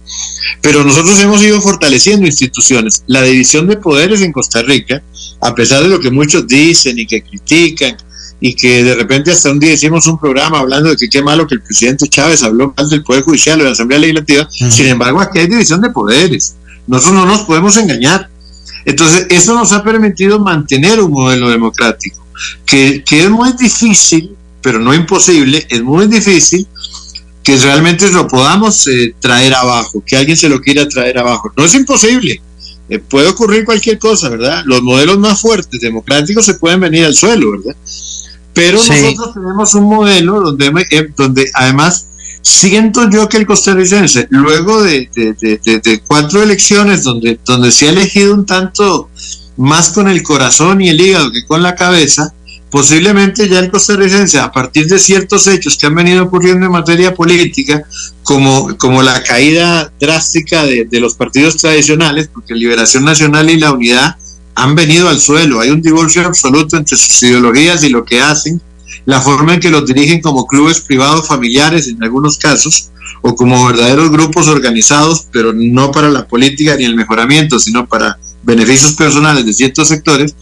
Pero nosotros hemos ido fortaleciendo instituciones. La división de poderes en Costa Rica, a pesar de lo que muchos dicen y que critican, y que de repente hasta un día hicimos un programa hablando de que qué malo que el presidente Chávez habló mal del Poder Judicial o de la Asamblea Legislativa. Sin embargo, aquí hay división de poderes. Nosotros no nos podemos engañar. Entonces, eso nos ha permitido mantener un modelo democrático, que, es muy difícil, pero no imposible, es muy difícil que realmente lo podamos eh, traer abajo, que alguien se lo quiera traer abajo. No es imposible, eh, puede ocurrir cualquier cosa, ¿verdad? Los modelos más fuertes democráticos se pueden venir al suelo, ¿verdad? Pero nosotros tenemos un modelo donde, eh, donde además siento yo que el costarricense, luego de, cuatro elecciones donde, donde se ha elegido un tanto más con el corazón y el hígado que con la cabeza, posiblemente ya el costarricense, a partir de ciertos hechos que han venido ocurriendo en materia política, como, como la caída drástica de, de los partidos tradicionales, porque Liberación Nacional y la Unidad han venido al suelo. Hay un divorcio absoluto entre sus ideologías y lo que hacen, la forma en que los dirigen como clubes privados familiares en algunos casos, o como verdaderos grupos organizados, pero no para la política ni el mejoramiento, sino para beneficios personales de ciertos sectores,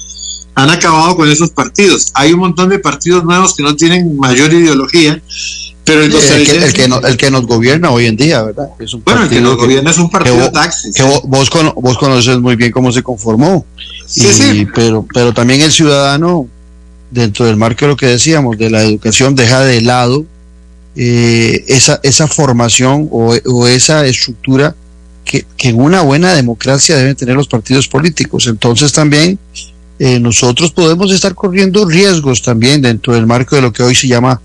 han acabado con esos partidos. Hay un montón de partidos nuevos que no tienen mayor ideología, pero el, el, que, el, que, nos gobierna hoy en día, ¿verdad? Es un bueno, el que nos gobierna es un partido de taxis. Que vos, vos, conoces muy bien cómo se conformó. Sí, sí. Pero, pero también el ciudadano, dentro del marco de lo que decíamos, de la educación, deja de lado eh, esa, esa formación o, o esa estructura que, que, en una buena democracia deben tener los partidos políticos. Entonces también eh, nosotros podemos estar corriendo riesgos también dentro del marco de lo que hoy se llama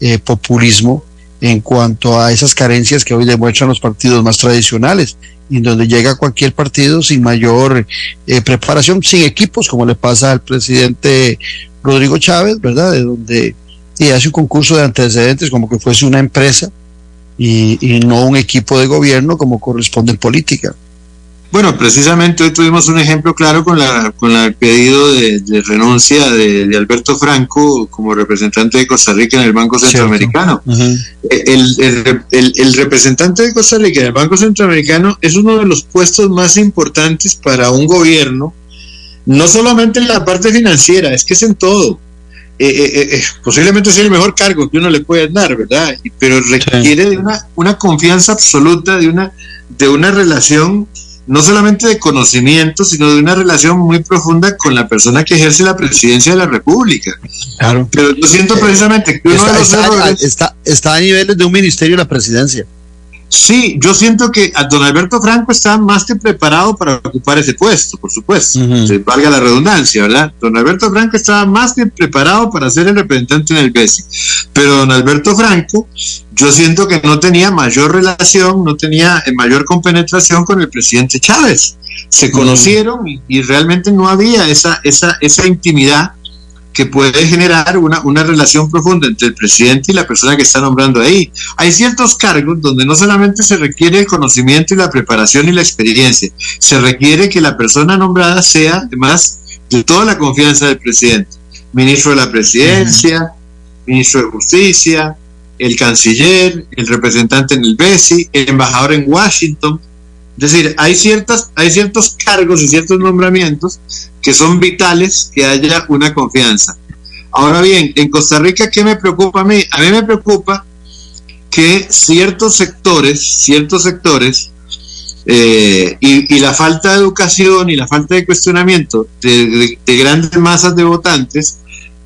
eh, populismo en cuanto a esas carencias que hoy demuestran los partidos más tradicionales, y donde llega cualquier partido sin mayor eh, preparación, sin equipos, como le pasa al presidente Rodrigo Chávez, ¿verdad? De donde y hace un concurso de antecedentes como que fuese una empresa y no un equipo de gobierno como corresponde en política. Bueno, precisamente hoy tuvimos un ejemplo claro con, la, con el pedido de, renuncia de, Alberto Franco como representante de Costa Rica en el Banco Centroamericano. el, el, representante de Costa Rica en el Banco Centroamericano es uno de los puestos más importantes para un gobierno no solamente en la parte financiera, es que es en todo. Eh, eh, eh, posiblemente sea el mejor cargo que uno le puede dar, ¿verdad? Pero requiere de una, una confianza absoluta, de una, de una relación no solamente de conocimiento, sino de una relación muy profunda con la persona que ejerce la presidencia de la República. Claro. Pero yo siento precisamente que uno está, de los está- errores- está- está a niveles de un ministerio de la presidencia. Sí, yo siento que a don Alberto Franco está más que preparado para ocupar ese puesto, por supuesto, se valga la redundancia, ¿verdad? Don Alberto Franco estaba más que preparado para ser el representante en el BESI, pero don Alberto Franco, yo siento que no tenía mayor relación, no tenía eh, mayor compenetración con el presidente Chávez. Se conocieron y, y realmente no había esa, esa, esa intimidad que puede generar una, una relación profunda entre el presidente y la persona que está nombrando ahí. Hay ciertos cargos donde no solamente se requiere el conocimiento y la preparación y la experiencia, se requiere que la persona nombrada sea, además, de toda la confianza del presidente. Ministro de la presidencia, ministro de justicia, el canciller, el representante en el BESI, el embajador en Washington. Es decir, hay, ciertas, hay ciertos cargos y ciertos nombramientos que son vitales que haya una confianza. Ahora bien, en Costa Rica, ¿qué me preocupa a mí? A mí me preocupa que ciertos sectores, ciertos sectores, eh, y, y la falta de educación y la falta de cuestionamiento de, de- de grandes masas de votantes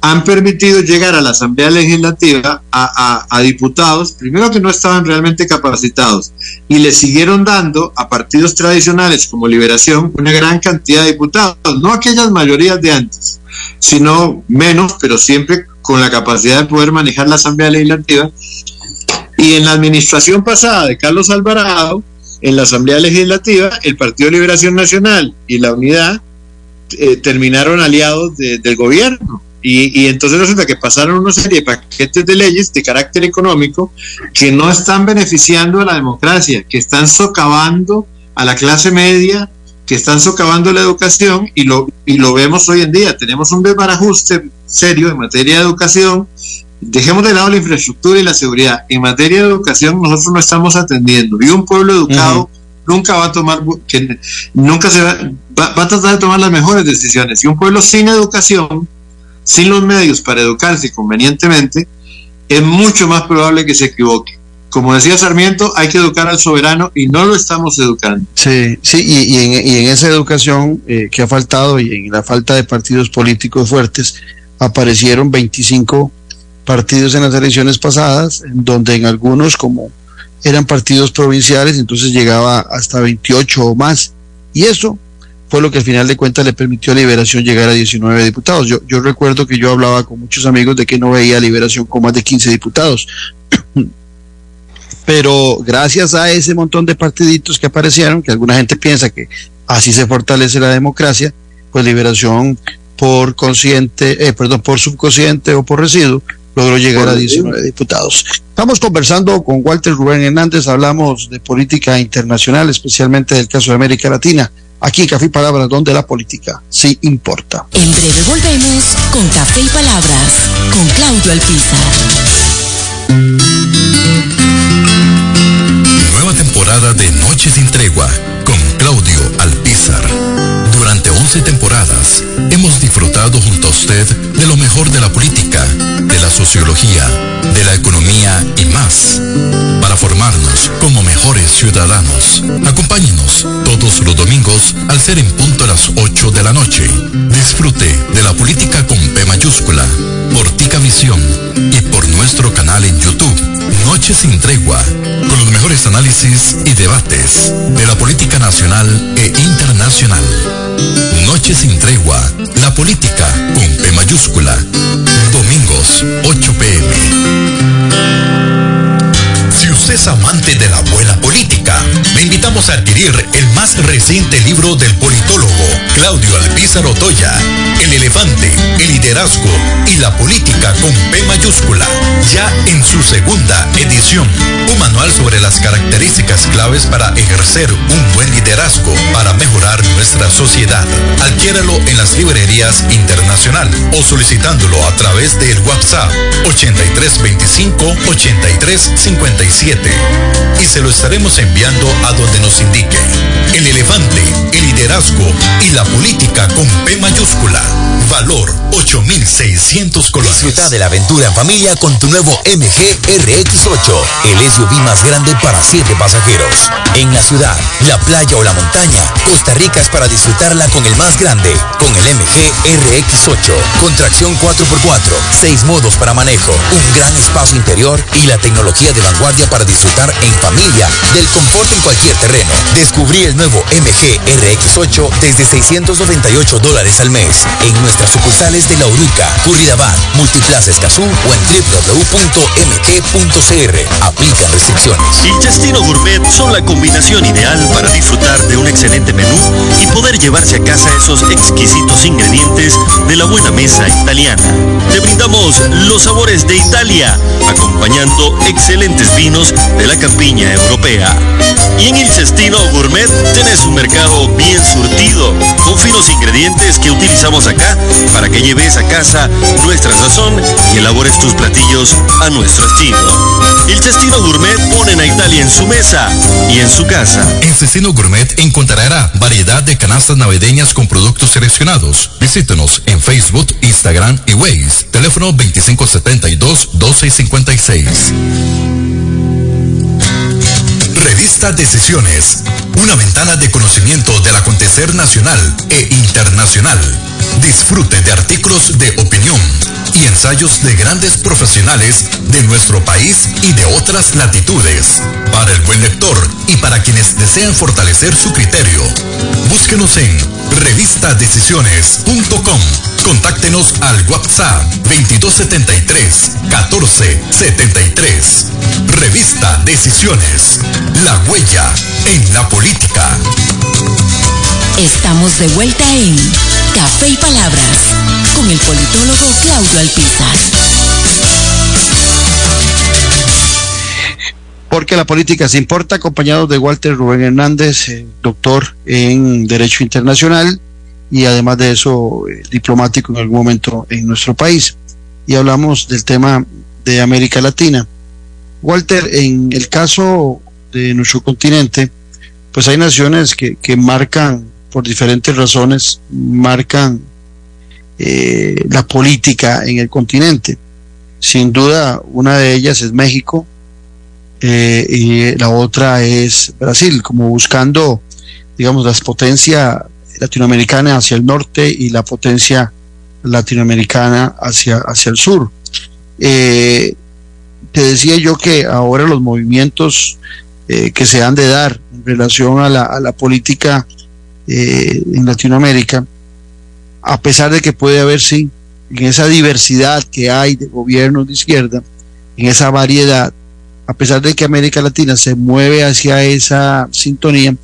han permitido llegar a la Asamblea Legislativa a, diputados, primero que no estaban realmente capacitados, y le siguieron dando a partidos tradicionales como Liberación una gran cantidad de diputados, no aquellas mayorías de antes, sino menos, pero siempre con la capacidad de poder manejar la Asamblea Legislativa. Y en la administración pasada de Carlos Alvarado, en la Asamblea Legislativa, el Partido de Liberación Nacional y la Unidad eh, terminaron aliados de- del gobierno. Y, y entonces resulta que pasaron una serie de paquetes de leyes de carácter económico que no están beneficiando a la democracia, que están socavando a la clase media, que están socavando la educación y lo, y lo vemos hoy en día. Tenemos un desbarajuste serio en materia de educación. Dejemos de lado la infraestructura y la seguridad. En materia de educación nosotros no estamos atendiendo. Y un pueblo educado nunca va a tomar, que nunca se va, va, va a tratar de tomar las mejores decisiones. Y un pueblo sin educación, sin los medios para educarse convenientemente, es mucho más probable que se equivoque. Como decía Sarmiento, hay que educar al soberano y no lo estamos educando. Sí, sí, y, y en, y en esa educación eh, que ha faltado y en la falta de partidos políticos fuertes, aparecieron 25 partidos en las elecciones pasadas, donde en algunos, como eran partidos provinciales, entonces llegaba hasta 28 o más. Y eso fue lo que al final de cuentas le permitió a Liberación llegar a 19 diputados. Yo, yo recuerdo que yo hablaba con muchos amigos de que no veía a Liberación con más de 15 diputados. Pero gracias a ese montón de partiditos que aparecieron, que alguna gente piensa que así se fortalece la democracia, pues Liberación por consciente, eh, perdón, por subconsciente o por residuo, logró llegar a 19 diputados. Estamos conversando con Walter Rubén Hernández, hablamos de política internacional, especialmente del caso de América Latina. Aquí en Café y Palabras, donde la política sí importa. En breve volvemos con Café y Palabras con Claudio Alpizar. Nueva temporada de Noche sin Tregua con Claudio Alpizar. Durante 11 temporadas hemos disfrutado junto a usted de lo mejor de la política, de la sociología, de la economía y más, para formarnos como mejores ciudadanos. Acompáñenos todos los domingos al ser en punto a las 8 de la noche. Disfrute de la política con P mayúscula, por Tica Visión y por nuestro canal en YouTube. Noche sin tregua, con los mejores análisis y debates de la política nacional e internacional. Noche sin tregua, la política con P mayúscula. Domingos, 8 pm. Usted es amante de la buena política, le invitamos a adquirir el más reciente libro del politólogo Claudio Alpizar Otoya, El elefante, el liderazgo y la política con P mayúscula, ya en su segunda edición. Un manual sobre las características claves para ejercer un buen liderazgo para mejorar nuestra sociedad. Adquiéralo en las librerías internacional o solicitándolo a través del WhatsApp 8325 8357 y se lo estaremos enviando a donde nos indique. El elefante, el liderazgo y la política con P mayúscula. Valor 8600 colores. Disfruta de la aventura en familia con tu nuevo MG RX8, el SUV más grande para 7 pasajeros. En la ciudad, la playa o la montaña, Costa Rica es para disfrutarla con el más grande, con el MG RX8, con tracción 4x4, 6 modos para manejo, un gran espacio interior y la tecnología de vanguardia para disfrutar en familia del confort en cualquier terreno. Descubrí el nuevo MG RX8 desde 698 dólares al mes en nuestras sucursales de La Uruca, Curridabat, Multiplaza Escazú o en www.mg.cr. Aplican restricciones. El Chestino Gourmet son la combinación ideal para disfrutar de un excelente menú y poder llevarse a casa esos exquisitos ingredientes de la buena mesa italiana. Te brindamos los sabores de Italia, acompañando excelentes vinos de la campiña europea. Y en el Cestino Gourmet tenés un mercado bien surtido, con finos ingredientes que utilizamos acá para que lleves a casa nuestra sazón y elabores tus platillos a nuestro estilo. El Cestino Gourmet ponen a Italia en su mesa y en su casa. En Cecino Gourmet encontrará variedad de canastas navideñas con productos seleccionados. Visítenos en Facebook, Instagram y Waze. Teléfono 2572-1256. Revista Decisiones. Una ventana de conocimiento del acontecer nacional e internacional. Disfrute de artículos de opinión y ensayos de grandes profesionales de nuestro país y de otras latitudes. Para el buen lector y para quienes desean fortalecer su criterio. Búsquenos en revistadecisiones.com. Contáctenos al WhatsApp 2273 1473. Revista Decisiones. La huella en la política. Estamos de vuelta en Café y Palabras con el politólogo Claudio Alpizar. Porque la política se importa, acompañado de Walter Rubén Hernández, eh, doctor en Derecho Internacional y además de eso, eh, diplomático en algún momento en nuestro país. Y hablamos del tema de América Latina. Walter, en el caso de nuestro continente, pues hay naciones que, que marcan, por diferentes razones, marcan eh, la política en el continente. Sin duda, una de ellas es México eh, y la otra es Brasil, como buscando, digamos, las potencias latinoamericanas hacia el norte y la potencia latinoamericana hacia, hacia el sur. Eh, te decía yo que ahora los movimientos eh, que se han de dar en relación a la, a la política eh, en Latinoamérica, a pesar de que puede haber, sí, en esa diversidad que hay de gobiernos de izquierda, en esa variedad, a pesar de que América Latina se mueve hacia esa sintonía,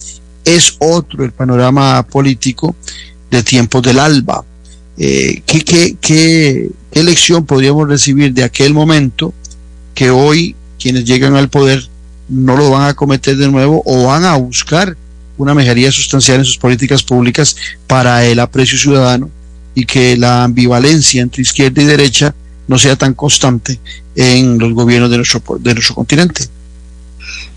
es otro el panorama político de tiempos del ALBA. Eh, ¿qué, qué, qué, ¿Qué lección podríamos recibir de aquel momento que hoy quienes llegan al poder no lo van a cometer de nuevo o van a buscar una mejoría sustancial en sus políticas públicas para el aprecio ciudadano y que la ambivalencia entre izquierda y derecha no sea tan constante en los gobiernos de nuestro, de nuestro continente.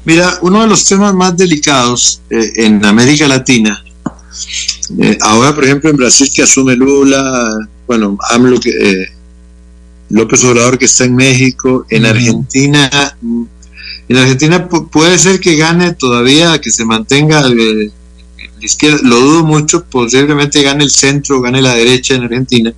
Mira, uno de los temas más delicados eh, en América Latina, eh, ahora por ejemplo en Brasil que asume Lula, bueno, AMLO, que, eh, López Obrador que está en México, en Argentina, en Argentina puede ser que gane todavía, que se mantenga eh, la izquierda, lo dudo mucho, posiblemente gane el centro, gane la derecha en Argentina,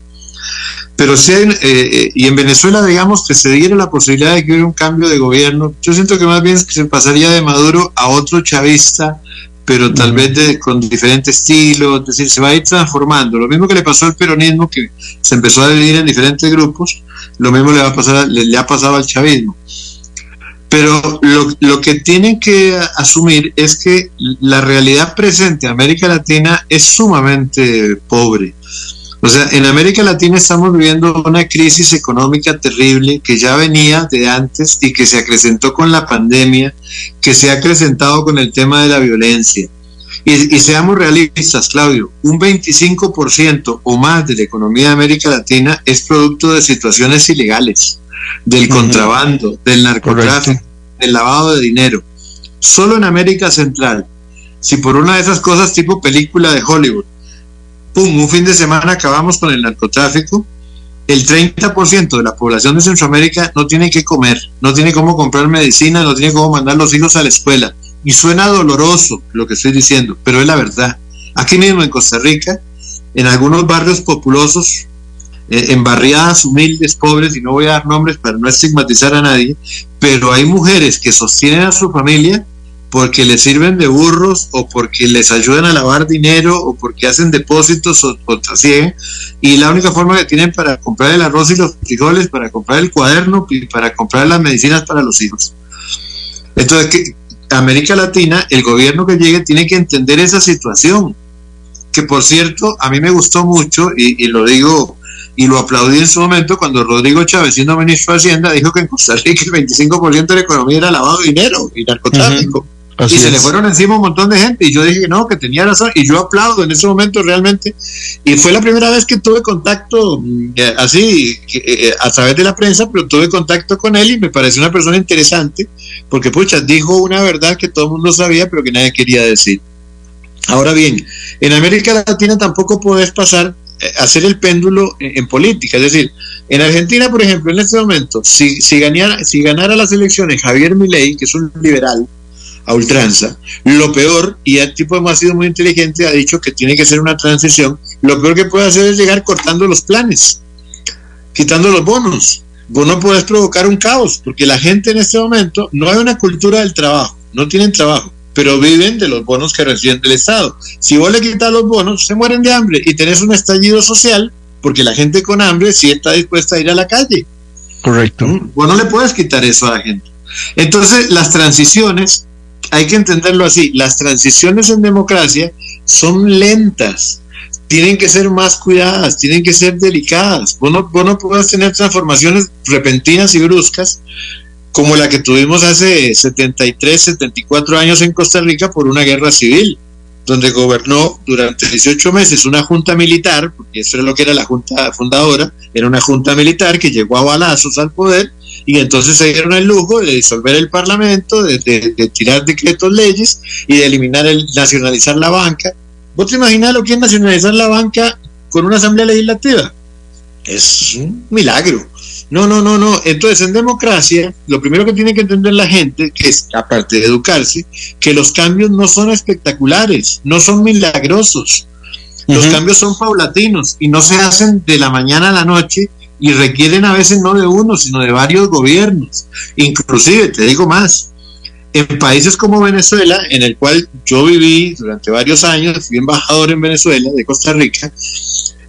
pero si hay, eh, y en Venezuela digamos que se diera la posibilidad de que hubiera un cambio de gobierno, yo siento que más bien se pasaría de Maduro a otro chavista, pero tal vez de, con diferente estilo, es decir, se va a ir transformando. Lo mismo que le pasó al peronismo, que se empezó a dividir en diferentes grupos, lo mismo le va a pasar, le, le ha pasado al chavismo. Pero lo, lo, que tienen que asumir es que la realidad presente en América Latina es sumamente pobre. O sea, en América Latina estamos viviendo una crisis económica terrible que ya venía de antes y que se acrecentó con la pandemia, que se ha acrecentado con el tema de la violencia. Y, y seamos realistas, Claudio, un 25% o más de la economía de América Latina es producto de situaciones ilegales, del contrabando, del narcotráfico, Correcto. del lavado de dinero. Solo en América Central si por una de esas cosas tipo película de Hollywood, pum, un fin de semana acabamos con el narcotráfico, el 30% de la población de Centroamérica no tiene que comer, no tiene cómo comprar medicina, no tiene cómo mandar los hijos a la escuela. Y suena doloroso lo que estoy diciendo, pero es la verdad. Aquí mismo en Costa Rica, en algunos barrios populosos, eh, en barriadas humildes, pobres, y no voy a dar nombres para no estigmatizar a nadie, pero hay mujeres que sostienen a su familia porque les sirven de burros o porque les ayudan a lavar dinero o porque hacen depósitos o, o y la única forma que tienen para comprar el arroz y los frijoles, para comprar el cuaderno y para comprar las medicinas para los hijos. Entonces, que América Latina, el gobierno que llegue tiene que entender esa situación, que por cierto, a mí me gustó mucho y, y lo digo y lo aplaudí en su momento cuando Rodrigo Chávez, siendo ministro de Hacienda, dijo que en Costa Rica el 25% de la economía era lavado de dinero y narcotráfico. Y se le fueron encima un montón de gente y yo dije que no, que tenía razón y yo aplaudo en ese momento realmente y fue la primera vez que tuve contacto eh, así eh, a través de la prensa, pero tuve contacto con él y me pareció una persona interesante porque pucha, dijo una verdad que todo el mundo sabía pero que nadie quería decir. Ahora bien, en América Latina tampoco podés pasar hacer el péndulo en, política. Es decir, en Argentina, por ejemplo, en este momento, si, si, ganara, si ganara las elecciones Javier Milei, que es un liberal a ultranza, lo peor, y el tipo ha sido muy inteligente, ha dicho que tiene que ser una transición, lo peor que puede hacer es llegar cortando los planes, quitando los bonos. Vos no puedes provocar un caos, porque la gente en este momento no hay una cultura del trabajo, no tienen trabajo pero viven de los bonos que reciben del Estado. Si vos le quitas los bonos, se mueren de hambre y tenés un estallido social porque la gente con hambre sí está dispuesta a ir a la calle. Correcto. Vos no le puedes quitar eso a la gente. Entonces, las transiciones, hay que entenderlo así, las transiciones en democracia son lentas, tienen que ser más cuidadas, tienen que ser delicadas. Vos no, vos no tener transformaciones repentinas y bruscas como la que tuvimos hace 73, 74 años en Costa Rica por una guerra civil, donde gobernó durante 18 meses una junta militar, porque eso era lo que era la junta fundadora, era una junta militar que llegó a balazos al poder y entonces se dieron el lujo de disolver el parlamento, de, tirar decretos leyes y de eliminar el nacionalizar la banca. ¿Vos te imaginas lo que es nacionalizar la banca con una asamblea legislativa? Es un milagro. No, no, no, no. Entonces, en democracia, lo primero que tiene que entender la gente, que es, aparte de educarse, que los cambios no son espectaculares, no son milagrosos. Los cambios son paulatinos y no se hacen de la mañana a la noche y requieren a veces no de uno, sino de varios gobiernos. Inclusive, te digo más, en países como Venezuela, en el cual yo viví durante varios años, fui embajador en Venezuela, de Costa Rica,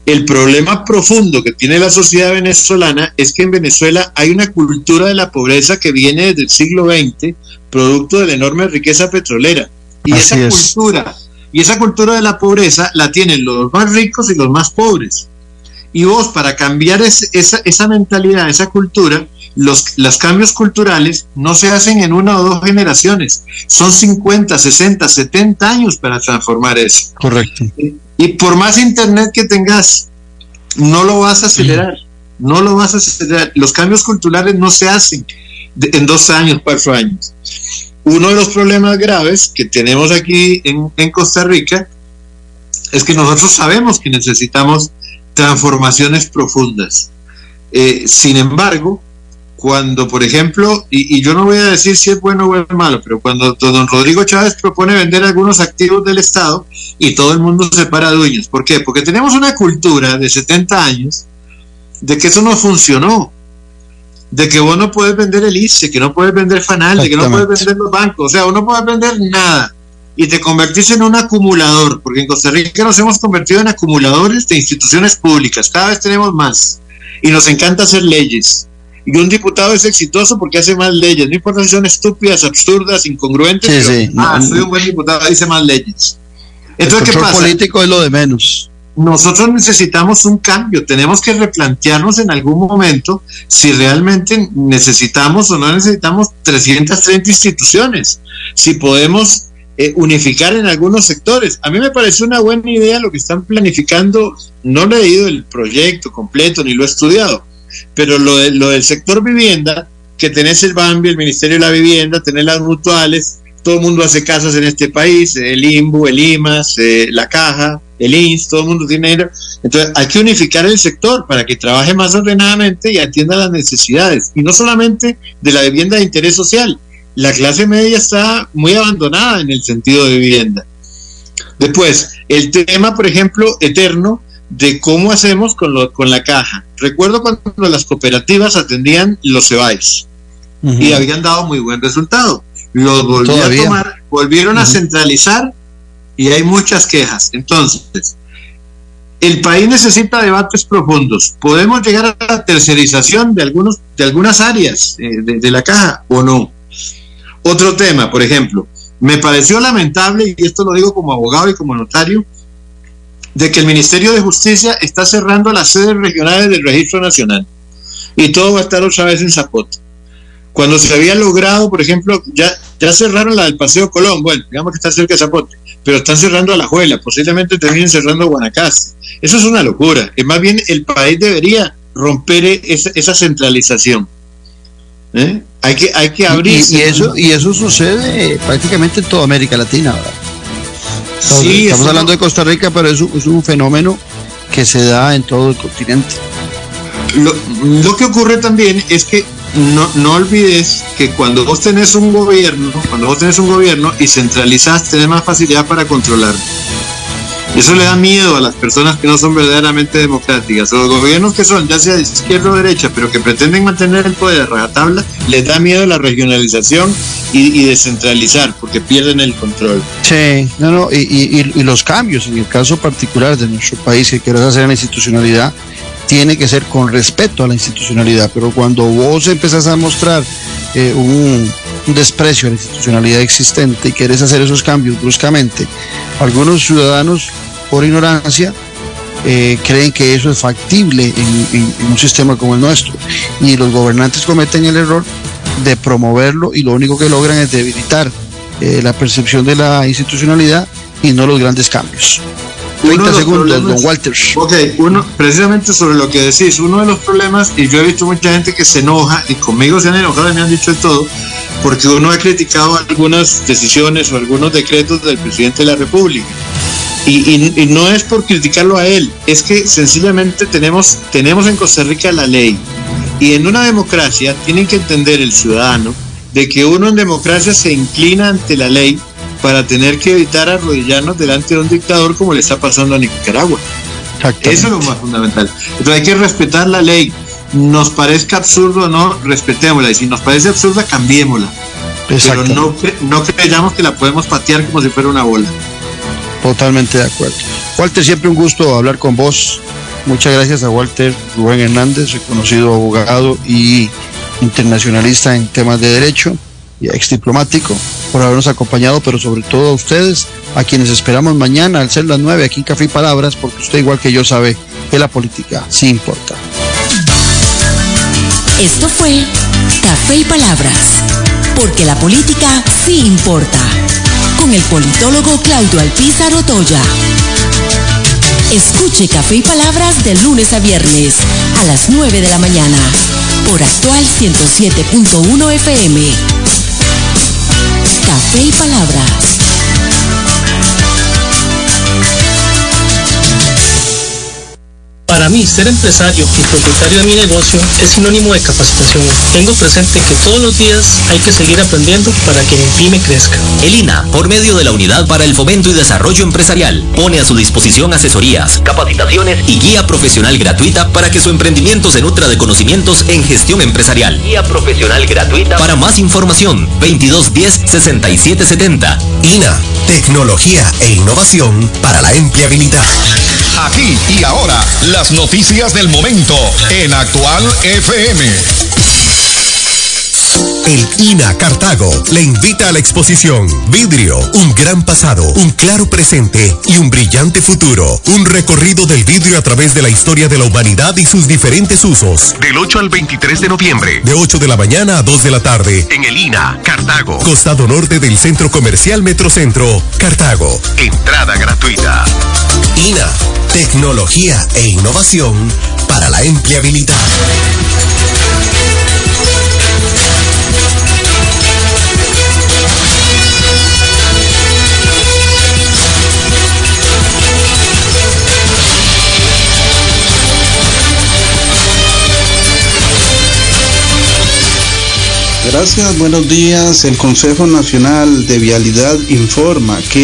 el problema profundo que tiene la sociedad venezolana es que en Venezuela hay una cultura de la pobreza que viene desde el siglo XX, producto de la enorme riqueza petrolera. Y esa cultura, y esa cultura de la pobreza la tienen los más ricos y los más pobres. Y vos, para cambiar esa, esa mentalidad, esa cultura, los, los cambios culturales no se hacen en una o dos generaciones, son 50, 60, 70 años para transformar eso. Correcto. Y por más internet que tengas, no lo vas a acelerar, no lo vas a acelerar. Los cambios culturales no se hacen en dos años, cuatro años. Uno de los problemas graves que tenemos aquí en, en Costa Rica es que nosotros sabemos que necesitamos transformaciones profundas. Eh, sin embargo, cuando, por ejemplo, y, yo no voy a decir si es bueno o es malo, pero cuando don Rodrigo Chávez propone vender algunos activos del Estado y todo el mundo se para dueños. ¿Por qué? Porque tenemos una cultura de 70 años de que eso no funcionó. De que vos no puedes vender el ICE, que no puedes vender FANAL, de que no puedes vender los bancos, o sea, vos no puedes vender nada y te convertís en un acumulador, porque en Costa Rica nos hemos convertido en acumuladores de instituciones públicas, cada vez tenemos más y nos encanta hacer leyes y un diputado es exitoso porque hace más leyes, no importa si son estúpidas, absurdas, incongruentes. Sí, ah, soy un buen diputado, dice más leyes. Entonces, el ¿qué pasa? político es lo de menos. Nosotros necesitamos un cambio, tenemos que replantearnos en algún momento si realmente necesitamos o no necesitamos 330 instituciones, si podemos eh, unificar en algunos sectores. A mí me parece una buena idea lo que están planificando, no he leído el proyecto completo ni lo he estudiado, pero lo, de, lo del sector vivienda, que tenés el BAMBI, el Ministerio de la Vivienda, tenés las mutuales, todo el mundo hace casas en este país, el IMBU, el IMAS, eh, la Caja, el INS, todo el mundo tiene dinero. Entonces hay que unificar el sector para que trabaje más ordenadamente y atienda las necesidades. Y no solamente de la vivienda de interés social. La clase media está muy abandonada en el sentido de vivienda. Después, el tema, por ejemplo, eterno de cómo hacemos con, lo, con la caja. Recuerdo cuando las cooperativas atendían los CEBAIS y habían dado muy buen resultado. Los volvieron a tomar, volvieron a centralizar y hay muchas quejas. Entonces, el país necesita debates profundos. ¿Podemos llegar a la tercerización de, algunos, de algunas áreas eh, de, la caja o no? Otro tema, por ejemplo, me pareció lamentable, y esto lo digo como abogado y como notario, de que el Ministerio de Justicia está cerrando las sedes regionales del Registro Nacional y todo va a estar otra vez en Zapote. Cuando se había logrado, por ejemplo, ya, cerraron la del Paseo Colón, bueno, digamos que está cerca de Zapote, pero están cerrando a La Juela, posiblemente terminen cerrando Guanacaste. Eso es una locura. Es más bien el país debería romper esa, esa centralización. ¿Eh? Hay que, hay que abrir. Y, eso, y eso sucede prácticamente en toda América Latina, ¿verdad? Sí, Estamos hablando de Costa Rica, pero es, es, un fenómeno que se da en todo el continente. Lo, lo que ocurre también es que no, no olvides que cuando vos tenés un gobierno, cuando vos tenés un gobierno y centralizás, tenés más facilidad para controlar. Eso le da miedo a las personas que no son verdaderamente democráticas. los gobiernos que son, ya sea de izquierda o derecha, pero que pretenden mantener el poder a rajatabla, les da miedo la regionalización y, descentralizar, porque pierden el control. Sí, no, no, y, y, los cambios, en el caso particular de nuestro país, que quieras hacer la institucionalidad, tiene que ser con respeto a la institucionalidad, pero cuando vos empezás a mostrar eh, un, desprecio a la institucionalidad existente y querés hacer esos cambios bruscamente, algunos ciudadanos, por ignorancia, eh, creen que eso es factible en, un sistema como el nuestro y los gobernantes cometen el error de promoverlo y lo único que logran es debilitar eh, la percepción de la institucionalidad y no los grandes cambios. 30 segundos, don Walters. Ok, uno, precisamente sobre lo que decís, uno de los problemas, y yo he visto mucha gente que se enoja, y conmigo se han enojado y me han dicho de todo, porque uno ha criticado algunas decisiones o algunos decretos del presidente de la República. Y, y, no es por criticarlo a él, es que sencillamente tenemos, tenemos en Costa Rica la ley. Y en una democracia tienen que entender el ciudadano de que uno en democracia se inclina ante la ley para tener que evitar arrodillarnos delante de un dictador como le está pasando a Nicaragua. Eso es lo más fundamental. Entonces hay que respetar la ley. Nos parezca absurdo o no, respetémosla. Y si nos parece absurda, cambiémosla. Pero no, no creyamos que la podemos patear como si fuera una bola. Totalmente de acuerdo. Walter, siempre un gusto hablar con vos. Muchas gracias a Walter Rubén Hernández, reconocido abogado y internacionalista en temas de derecho y ex diplomático por habernos acompañado, pero sobre todo a ustedes, a quienes esperamos mañana al ser las 9 aquí en Café y Palabras, porque usted igual que yo sabe que la política sí importa. Esto fue Café y Palabras, porque la política sí importa, con el politólogo Claudio Alpizar Otoya. Escuche Café y Palabras de lunes a viernes a las 9 de la mañana por actual 107.1 FM. Café y Palabras. Para mí, ser empresario y propietario de mi negocio es sinónimo de capacitación. Tengo presente que todos los días hay que seguir aprendiendo para que mi pyme crezca. El INA, por medio de la Unidad para el Fomento y Desarrollo Empresarial, pone a su disposición asesorías, capacitaciones y guía profesional gratuita para que su emprendimiento se nutra de conocimientos en gestión empresarial. Guía profesional gratuita. Para más información, 2210-6770. INA, tecnología e innovación para la empleabilidad. Aquí y ahora, las noticias del momento en Actual FM. El INA Cartago le invita a la exposición Vidrio, un gran pasado, un claro presente y un brillante futuro. Un recorrido del vidrio a través de la historia de la humanidad y sus diferentes usos. Del 8 al 23 de noviembre. De 8 de la mañana a 2 de la tarde. En el INA Cartago. Costado norte del Centro Comercial Metrocentro, Cartago. Entrada gratuita. INA, tecnología e innovación para la empleabilidad. Gracias, buenos días. El Consejo Nacional de Vialidad informa que